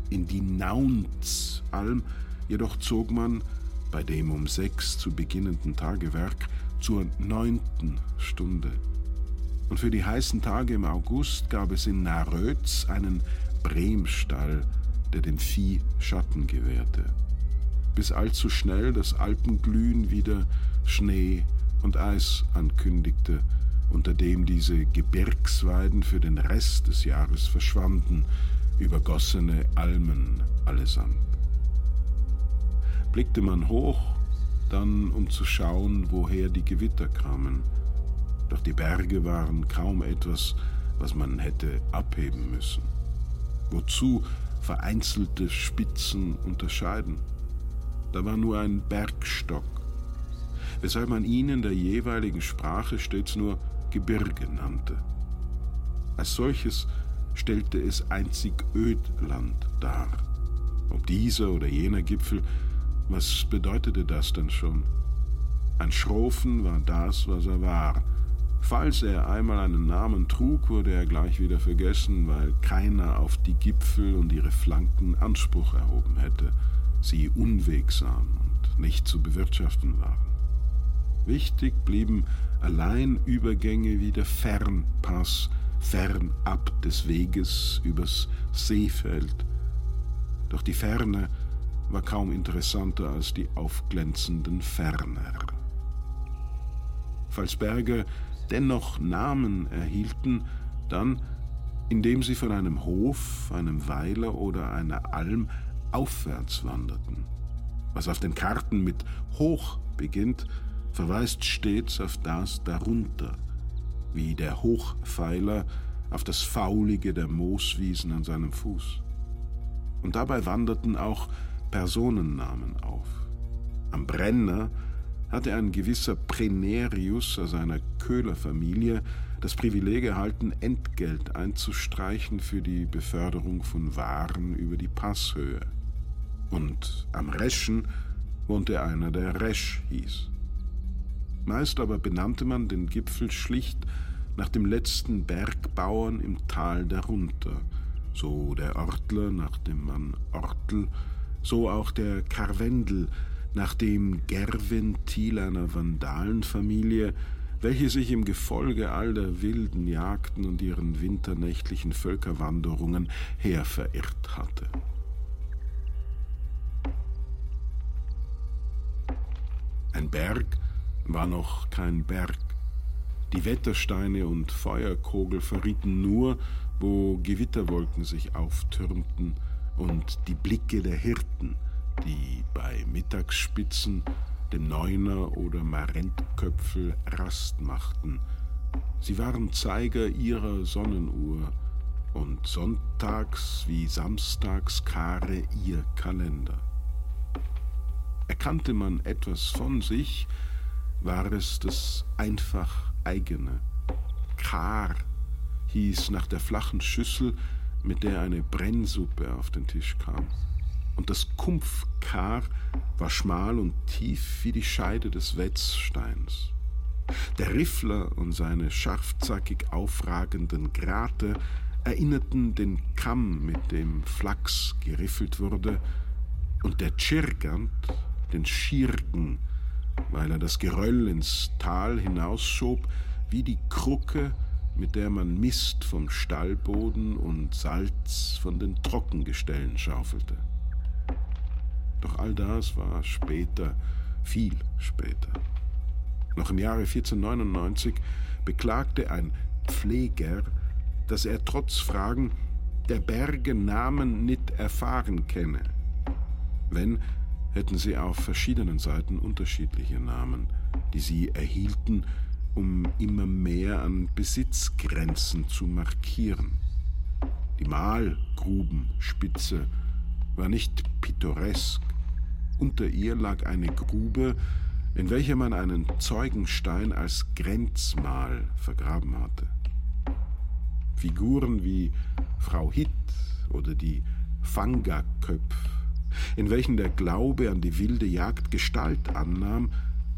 In die Naunzalm jedoch zog man bei dem um sechs zu beginnenden Tagewerk zur neunten Stunde. Und für die heißen Tage im August gab es in Narötz einen Bremstall, der dem Vieh Schatten gewährte, bis allzu schnell das Alpenglühen wieder Schnee und Eis ankündigte, unter dem diese Gebirgsweiden für den Rest des Jahres verschwanden, übergossene Almen allesamt. Blickte man hoch, dann um zu schauen, woher die Gewitter kamen. Doch die Berge waren kaum etwas, was man hätte abheben müssen. Wozu vereinzelte Spitzen unterscheiden? Da war nur ein Bergstock, weshalb man ihn in der jeweiligen Sprache stets nur Gebirge nannte. Als solches stellte es einzig Ödland dar. Ob dieser oder jener Gipfel, was bedeutete das denn schon? Ein Schrofen war das, was er war. Falls er einmal einen Namen trug, wurde er gleich wieder vergessen, weil keiner auf die Gipfel und ihre Flanken Anspruch erhoben hätte, sie unwegsam und nicht zu bewirtschaften waren. Wichtig blieben allein Übergänge wie der Fernpass, fernab des Weges übers Seefeld. Doch die Ferne war kaum interessanter als die aufglänzenden Ferner. Falls Berge dennoch Namen erhielten, dann indem sie von einem Hof, einem Weiler oder einer Alm aufwärts wanderten. Was auf den Karten mit Hoch beginnt, verweist stets auf das darunter, wie der Hochpfeiler auf das Faulige der Mooswiesen an seinem Fuß. Und dabei wanderten auch Personennamen auf. Am Brenner hatte ein gewisser Prenerius aus einer Köhlerfamilie das Privileg erhalten, Entgelt einzustreichen für die Beförderung von Waren über die Passhöhe. Und am Reschen wohnte einer, der Resch hieß. Meist aber benannte man den Gipfel schlicht nach dem letzten Bergbauern im Tal darunter, so der Ortler nach dem Mann Ortel, so auch der Karwendel nach dem Gerventil einer Vandalenfamilie, welche sich im Gefolge all der wilden Jagden und ihren winternächtlichen Völkerwanderungen herverirrt hatte. Ein Berg war noch kein Berg. Die Wettersteine und Feuerkogel verrieten nur, wo Gewitterwolken sich auftürmten und die Blicke der Hirten, die bei Mittagsspitzen dem Neuner oder Marentköpfel Rast machten. Sie waren Zeiger ihrer Sonnenuhr und sonntags wie samstags Kare ihr Kalender. Erkannte man etwas von sich, war es das einfach eigene. Kar hieß nach der flachen Schüssel, mit der eine Brennsuppe auf den Tisch kam. Und das Kumpfkar war schmal und tief wie die Scheide des Wetzsteins. Der Riffler und seine scharfzackig aufragenden Grate erinnerten den Kamm, mit dem Flachs geriffelt wurde, und der Tschirgant den Schirgen, weil er das Geröll ins Tal hinausschob, wie die Krucke, mit der man Mist vom Stallboden und Salz von den Trockengestellen schaufelte. Doch all das war später, viel später. Noch im Jahre 1499 beklagte ein Pfleger, dass er trotz Fragen der Berge Namen nicht erfahren kenne. Wenn hätten sie auf verschiedenen Seiten unterschiedliche Namen, die sie erhielten, um immer mehr an Besitzgrenzen zu markieren. Die Mahlgrubenspitze war nicht pittoresk. Unter ihr lag eine Grube, in welcher man einen Zeugenstein als Grenzmal vergraben hatte. Figuren wie Frau Hitt oder die Fanga-Köpf, in welchen der Glaube an die wilde Jagd Gestalt annahm,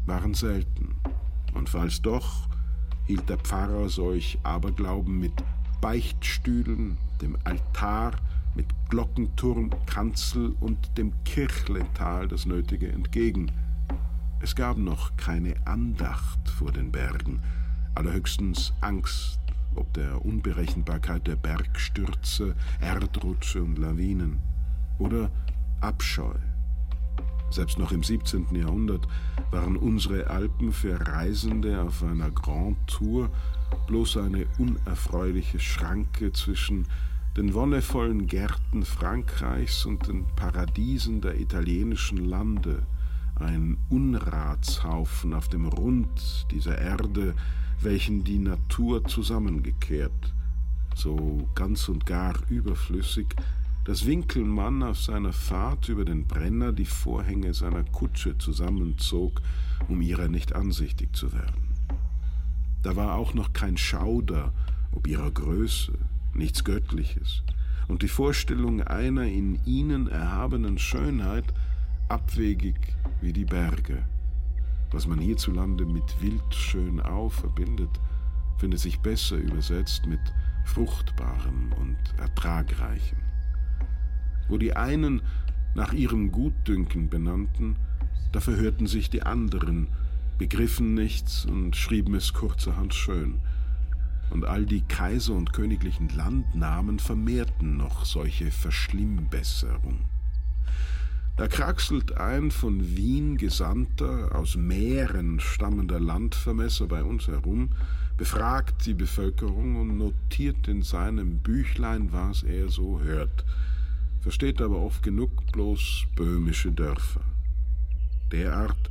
waren selten. Und falls doch, hielt der Pfarrer solch Aberglauben mit Beichtstühlen, dem Altar, mit Glockenturm, Kanzel und dem Kirchletal das Nötige entgegen. Es gab noch keine Andacht vor den Bergen, allerhöchstens Angst ob der Unberechenbarkeit der Bergstürze, Erdrutsche und Lawinen oder Abscheu. Selbst noch im 17. Jahrhundert waren unsere Alpen für Reisende auf einer Grand Tour bloß eine unerfreuliche Schranke zwischen den wonnevollen Gärten Frankreichs und den Paradiesen der italienischen Lande, ein Unratshaufen auf dem Rund dieser Erde, welchen die Natur zusammengekehrt, so ganz und gar überflüssig, dass Winkelmann auf seiner Fahrt über den Brenner die Vorhänge seiner Kutsche zusammenzog, um ihrer nicht ansichtig zu werden. Da war auch noch kein Schauder ob ihrer Größe, nichts Göttliches, und die Vorstellung einer in ihnen erhabenen Schönheit abwegig wie die Berge. Was man hierzulande mit wild schön auf verbindet, findet sich besser übersetzt mit fruchtbarem und ertragreichem. Wo die einen nach ihrem Gutdünken benannten, da verhörten sich die anderen, begriffen nichts und schrieben es kurzerhand schön. Und all die Kaiser und königlichen Landnamen vermehrten noch solche Verschlimmbesserung. Da kraxelt ein von Wien Gesandter, aus Mähren stammender Landvermesser bei uns herum, befragt die Bevölkerung und notiert in seinem Büchlein, was er so hört, versteht aber oft genug bloß böhmische Dörfer. Derart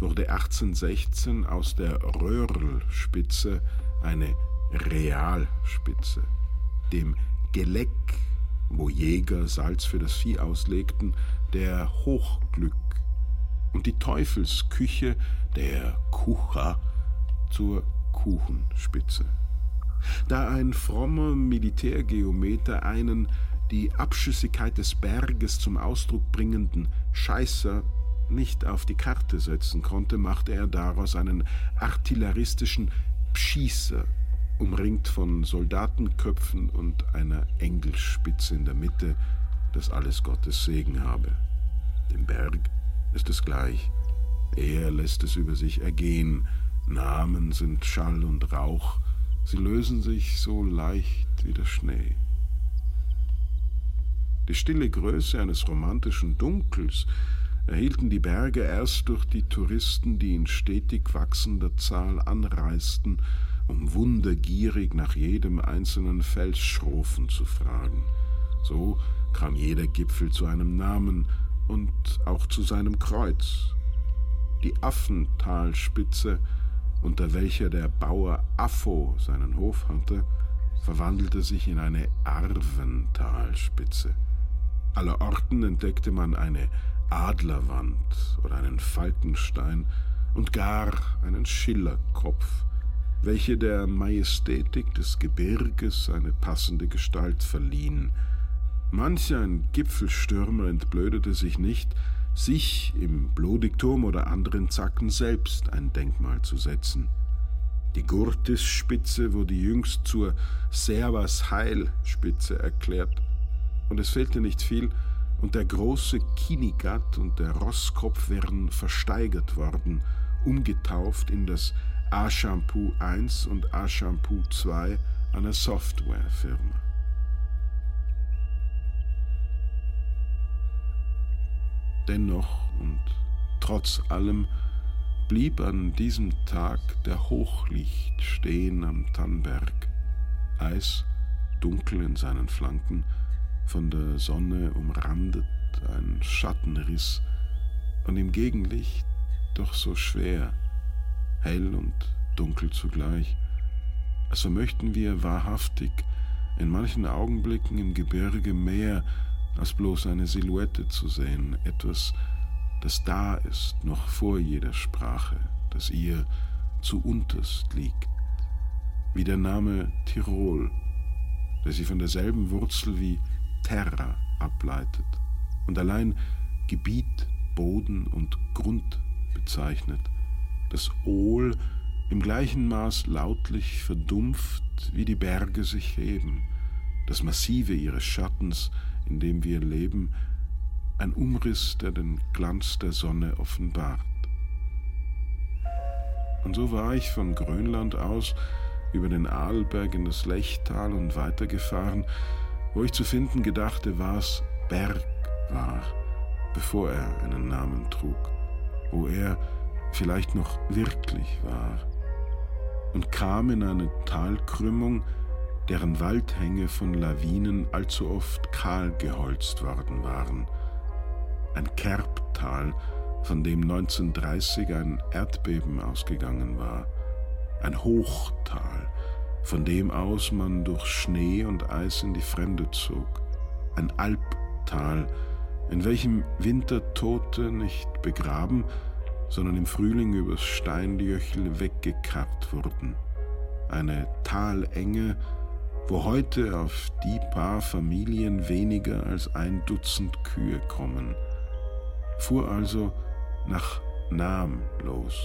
wurde 1816 aus der Röhrlspitze eine Realspitze, dem Geleck, wo Jäger Salz für das Vieh auslegten, der Hochglück und die Teufelsküche, der Kucha, zur Kuchenspitze. Da ein frommer Militärgeometer einen die Abschüssigkeit des Berges zum Ausdruck bringenden Scheißer nicht auf die Karte setzen konnte, machte er daraus einen artilleristischen Pschießer, umringt von Soldatenköpfen und einer Engelspitze in der Mitte, dass alles Gottes Segen habe. Dem Berg ist es gleich. Er lässt es über sich ergehen. Namen sind Schall und Rauch. Sie lösen sich so leicht wie der Schnee. Die stille Größe eines romantischen Dunkels erhielten die Berge erst durch die Touristen, die in stetig wachsender Zahl anreisten, um wundergierig nach jedem einzelnen Felsschrofen zu fragen. So kam jeder Gipfel zu einem Namen und auch zu seinem Kreuz. Die Affentalspitze, unter welcher der Bauer Affo seinen Hof hatte, verwandelte sich in eine Arventalspitze. Allerorten entdeckte man eine Adlerwand oder einen Falkenstein und gar einen Schillerkopf, welche der Majestätik des Gebirges eine passende Gestalt verliehen, Manch ein Gipfelstürmer entblödete sich nicht, sich im Blodigturm oder anderen Zacken selbst ein Denkmal zu setzen. Die Gurtisspitze wurde jüngst zur Servas Heilspitze erklärt, und es fehlte nicht viel, und der große Kinigat und der Rosskopf wären versteigert worden, umgetauft in das A-Shampoo 1 und A-Shampoo 2 einer Softwarefirma. Dennoch und trotz allem blieb an diesem Tag der Hochlicht stehen am Tannberg, Eis dunkel in seinen Flanken, von der Sonne umrandet ein Schattenriss, und im Gegenlicht doch so schwer, hell und dunkel zugleich, als vermöchten wir wahrhaftig in manchen Augenblicken im Gebirge mehr als bloß eine Silhouette zu sehen, etwas, das da ist, noch vor jeder Sprache, das ihr zu unterst liegt, wie der Name Tirol, der sie von derselben Wurzel wie Terra ableitet und allein Gebiet, Boden und Grund bezeichnet, das Ohl im gleichen Maß lautlich verdumpft, wie die Berge sich heben, das Massive ihres Schattens, in dem wir leben, ein Umriss, der den Glanz der Sonne offenbart. Und so war ich von Grönland aus über den Arlberg in das Lechtal und weitergefahren, wo ich zu finden gedachte, was Berg war, bevor er einen Namen trug, wo er vielleicht noch wirklich war, und kam in eine Talkrümmung, deren Waldhänge von Lawinen allzu oft kahl geholzt worden waren, ein Kerbtal, von dem 1930 ein Erdbeben ausgegangen war, ein Hochtal, von dem aus man durch Schnee und Eis in die Fremde zog, ein Albtal, in welchem Wintertote nicht begraben, sondern im Frühling übers Steinjöchel weggekarrt wurden, eine Talenge, wo heute auf die paar Familien weniger als ein Dutzend Kühe kommen, fuhr also nach Nam los,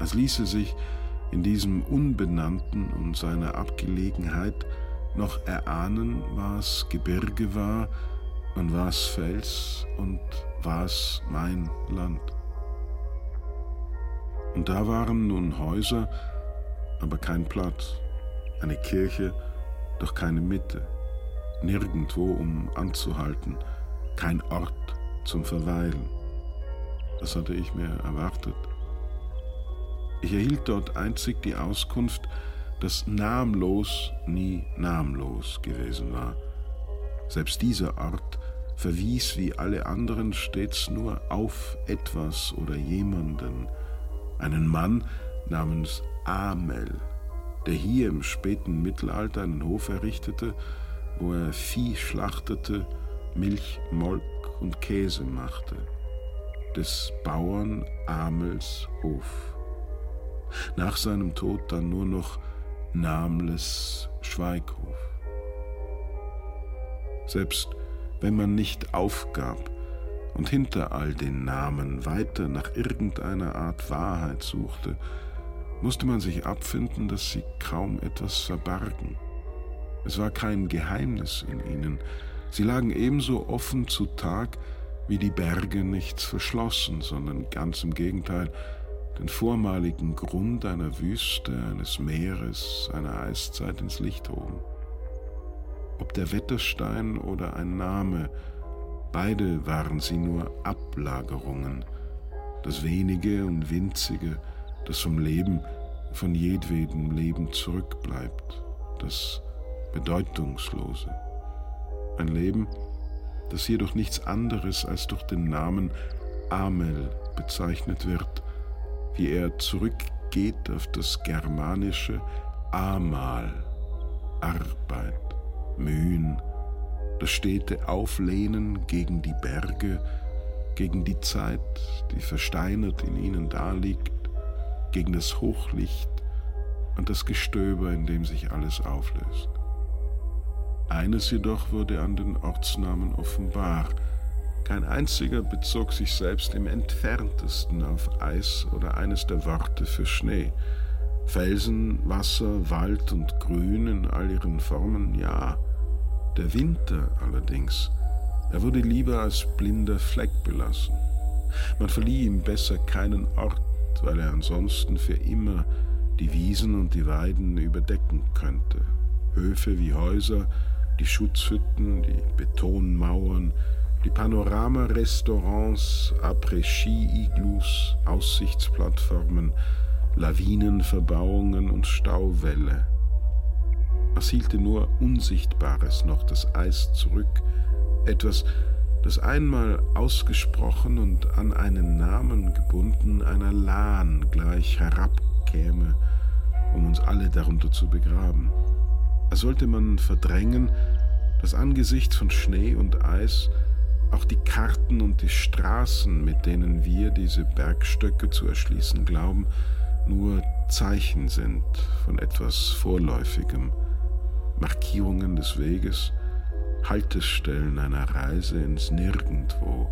als ließe sich in diesem Unbenannten und seiner Abgelegenheit noch erahnen, was Gebirge war und was Fels und was mein Land. Und da waren nun Häuser, aber kein Platz, eine Kirche, doch keine Mitte, nirgendwo um anzuhalten, kein Ort zum Verweilen. Das hatte ich mir erwartet. Ich erhielt dort einzig die Auskunft, dass namenlos nie namenlos gewesen war. Selbst dieser Ort verwies wie alle anderen stets nur auf etwas oder jemanden, einen Mann namens Amel, der hier im späten Mittelalter einen Hof errichtete, wo er Vieh schlachtete, Milch, Molk und Käse machte, des Bauern Amels Hof. Nach seinem Tod dann nur noch Namles Schweighof. Selbst wenn man nicht aufgab und hinter all den Namen weiter nach irgendeiner Art Wahrheit suchte, musste man sich abfinden, dass sie kaum etwas verbargen. Es war kein Geheimnis in ihnen, sie lagen ebenso offen zu Tag, wie die Berge nichts verschlossen, sondern ganz im Gegenteil den vormaligen Grund einer Wüste, eines Meeres, einer Eiszeit ins Licht hoben. Ob der Wetterstein oder ein Name, beide waren sie nur Ablagerungen, das wenige und winzige, das vom Leben, von jedwedem Leben zurückbleibt, das Bedeutungslose. Ein Leben, das jedoch nichts anderes als durch den Namen Amel bezeichnet wird, wie er zurückgeht auf das germanische Amal, Arbeit, Mühen, das stete Auflehnen gegen die Berge, gegen die Zeit, die versteinert in ihnen daliegt, gegen das Hochlicht und das Gestöber, in dem sich alles auflöst. Eines jedoch wurde an den Ortsnamen offenbar. Kein einziger bezog sich selbst im entferntesten auf Eis oder eines der Worte für Schnee. Felsen, Wasser, Wald und Grün in all ihren Formen, ja. Der Winter allerdings, er wurde lieber als blinder Fleck belassen. Man verlieh ihm besser keinen Ort, weil er ansonsten für immer die Wiesen und die Weiden überdecken könnte. Höfe wie Häuser, die Schutzhütten, die Betonmauern, die Panorama-Restaurants, Après-Ski-Iglus, Aussichtsplattformen, Lawinenverbauungen und Stauwälle. Es hielte nur Unsichtbares noch das Eis zurück, etwas, das einmal ausgesprochen und an einen Namen gebunden einer Lahn gleich herabkäme, um uns alle darunter zu begraben. Als sollte man verdrängen, dass angesichts von Schnee und Eis auch die Karten und die Straßen, mit denen wir diese Bergstöcke zu erschließen glauben, nur Zeichen sind von etwas Vorläufigem, Markierungen des Weges, Haltestellen einer Reise ins Nirgendwo,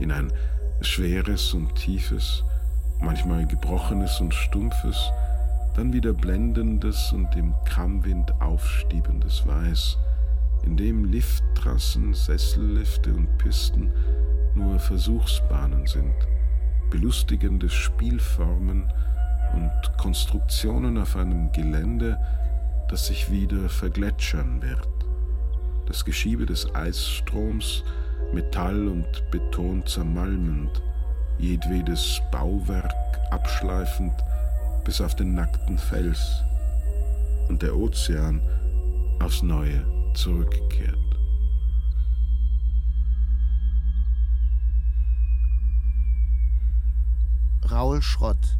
in ein schweres und tiefes, manchmal gebrochenes und stumpfes, dann wieder blendendes und im Kammwind aufstiebendes Weiß, in dem Lifttrassen, Sessellifte und Pisten nur Versuchsbahnen sind, belustigende Spielformen und Konstruktionen auf einem Gelände, das sich wieder vergletschern wird. Das Geschiebe des Eisstroms, Metall und Beton zermalmend, jedwedes Bauwerk abschleifend bis auf den nackten Fels und der Ozean aufs Neue zurückkehrt. Raul Schrott.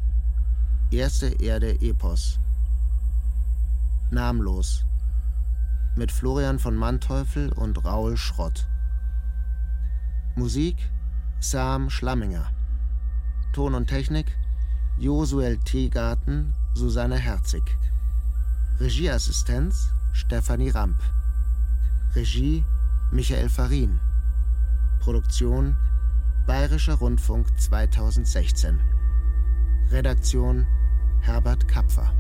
Erste Erde Epos. Namenlos. Mit Florian von Manteuffel und Raul Schrott. Musik Sam Schlamminger. Ton und Technik Josuel Teegarten, Susanne Herzig. Regieassistenz Stefanie Ramp Regie Michael Farin. Produktion Bayerischer Rundfunk 2016. Redaktion Herbert Kapfer.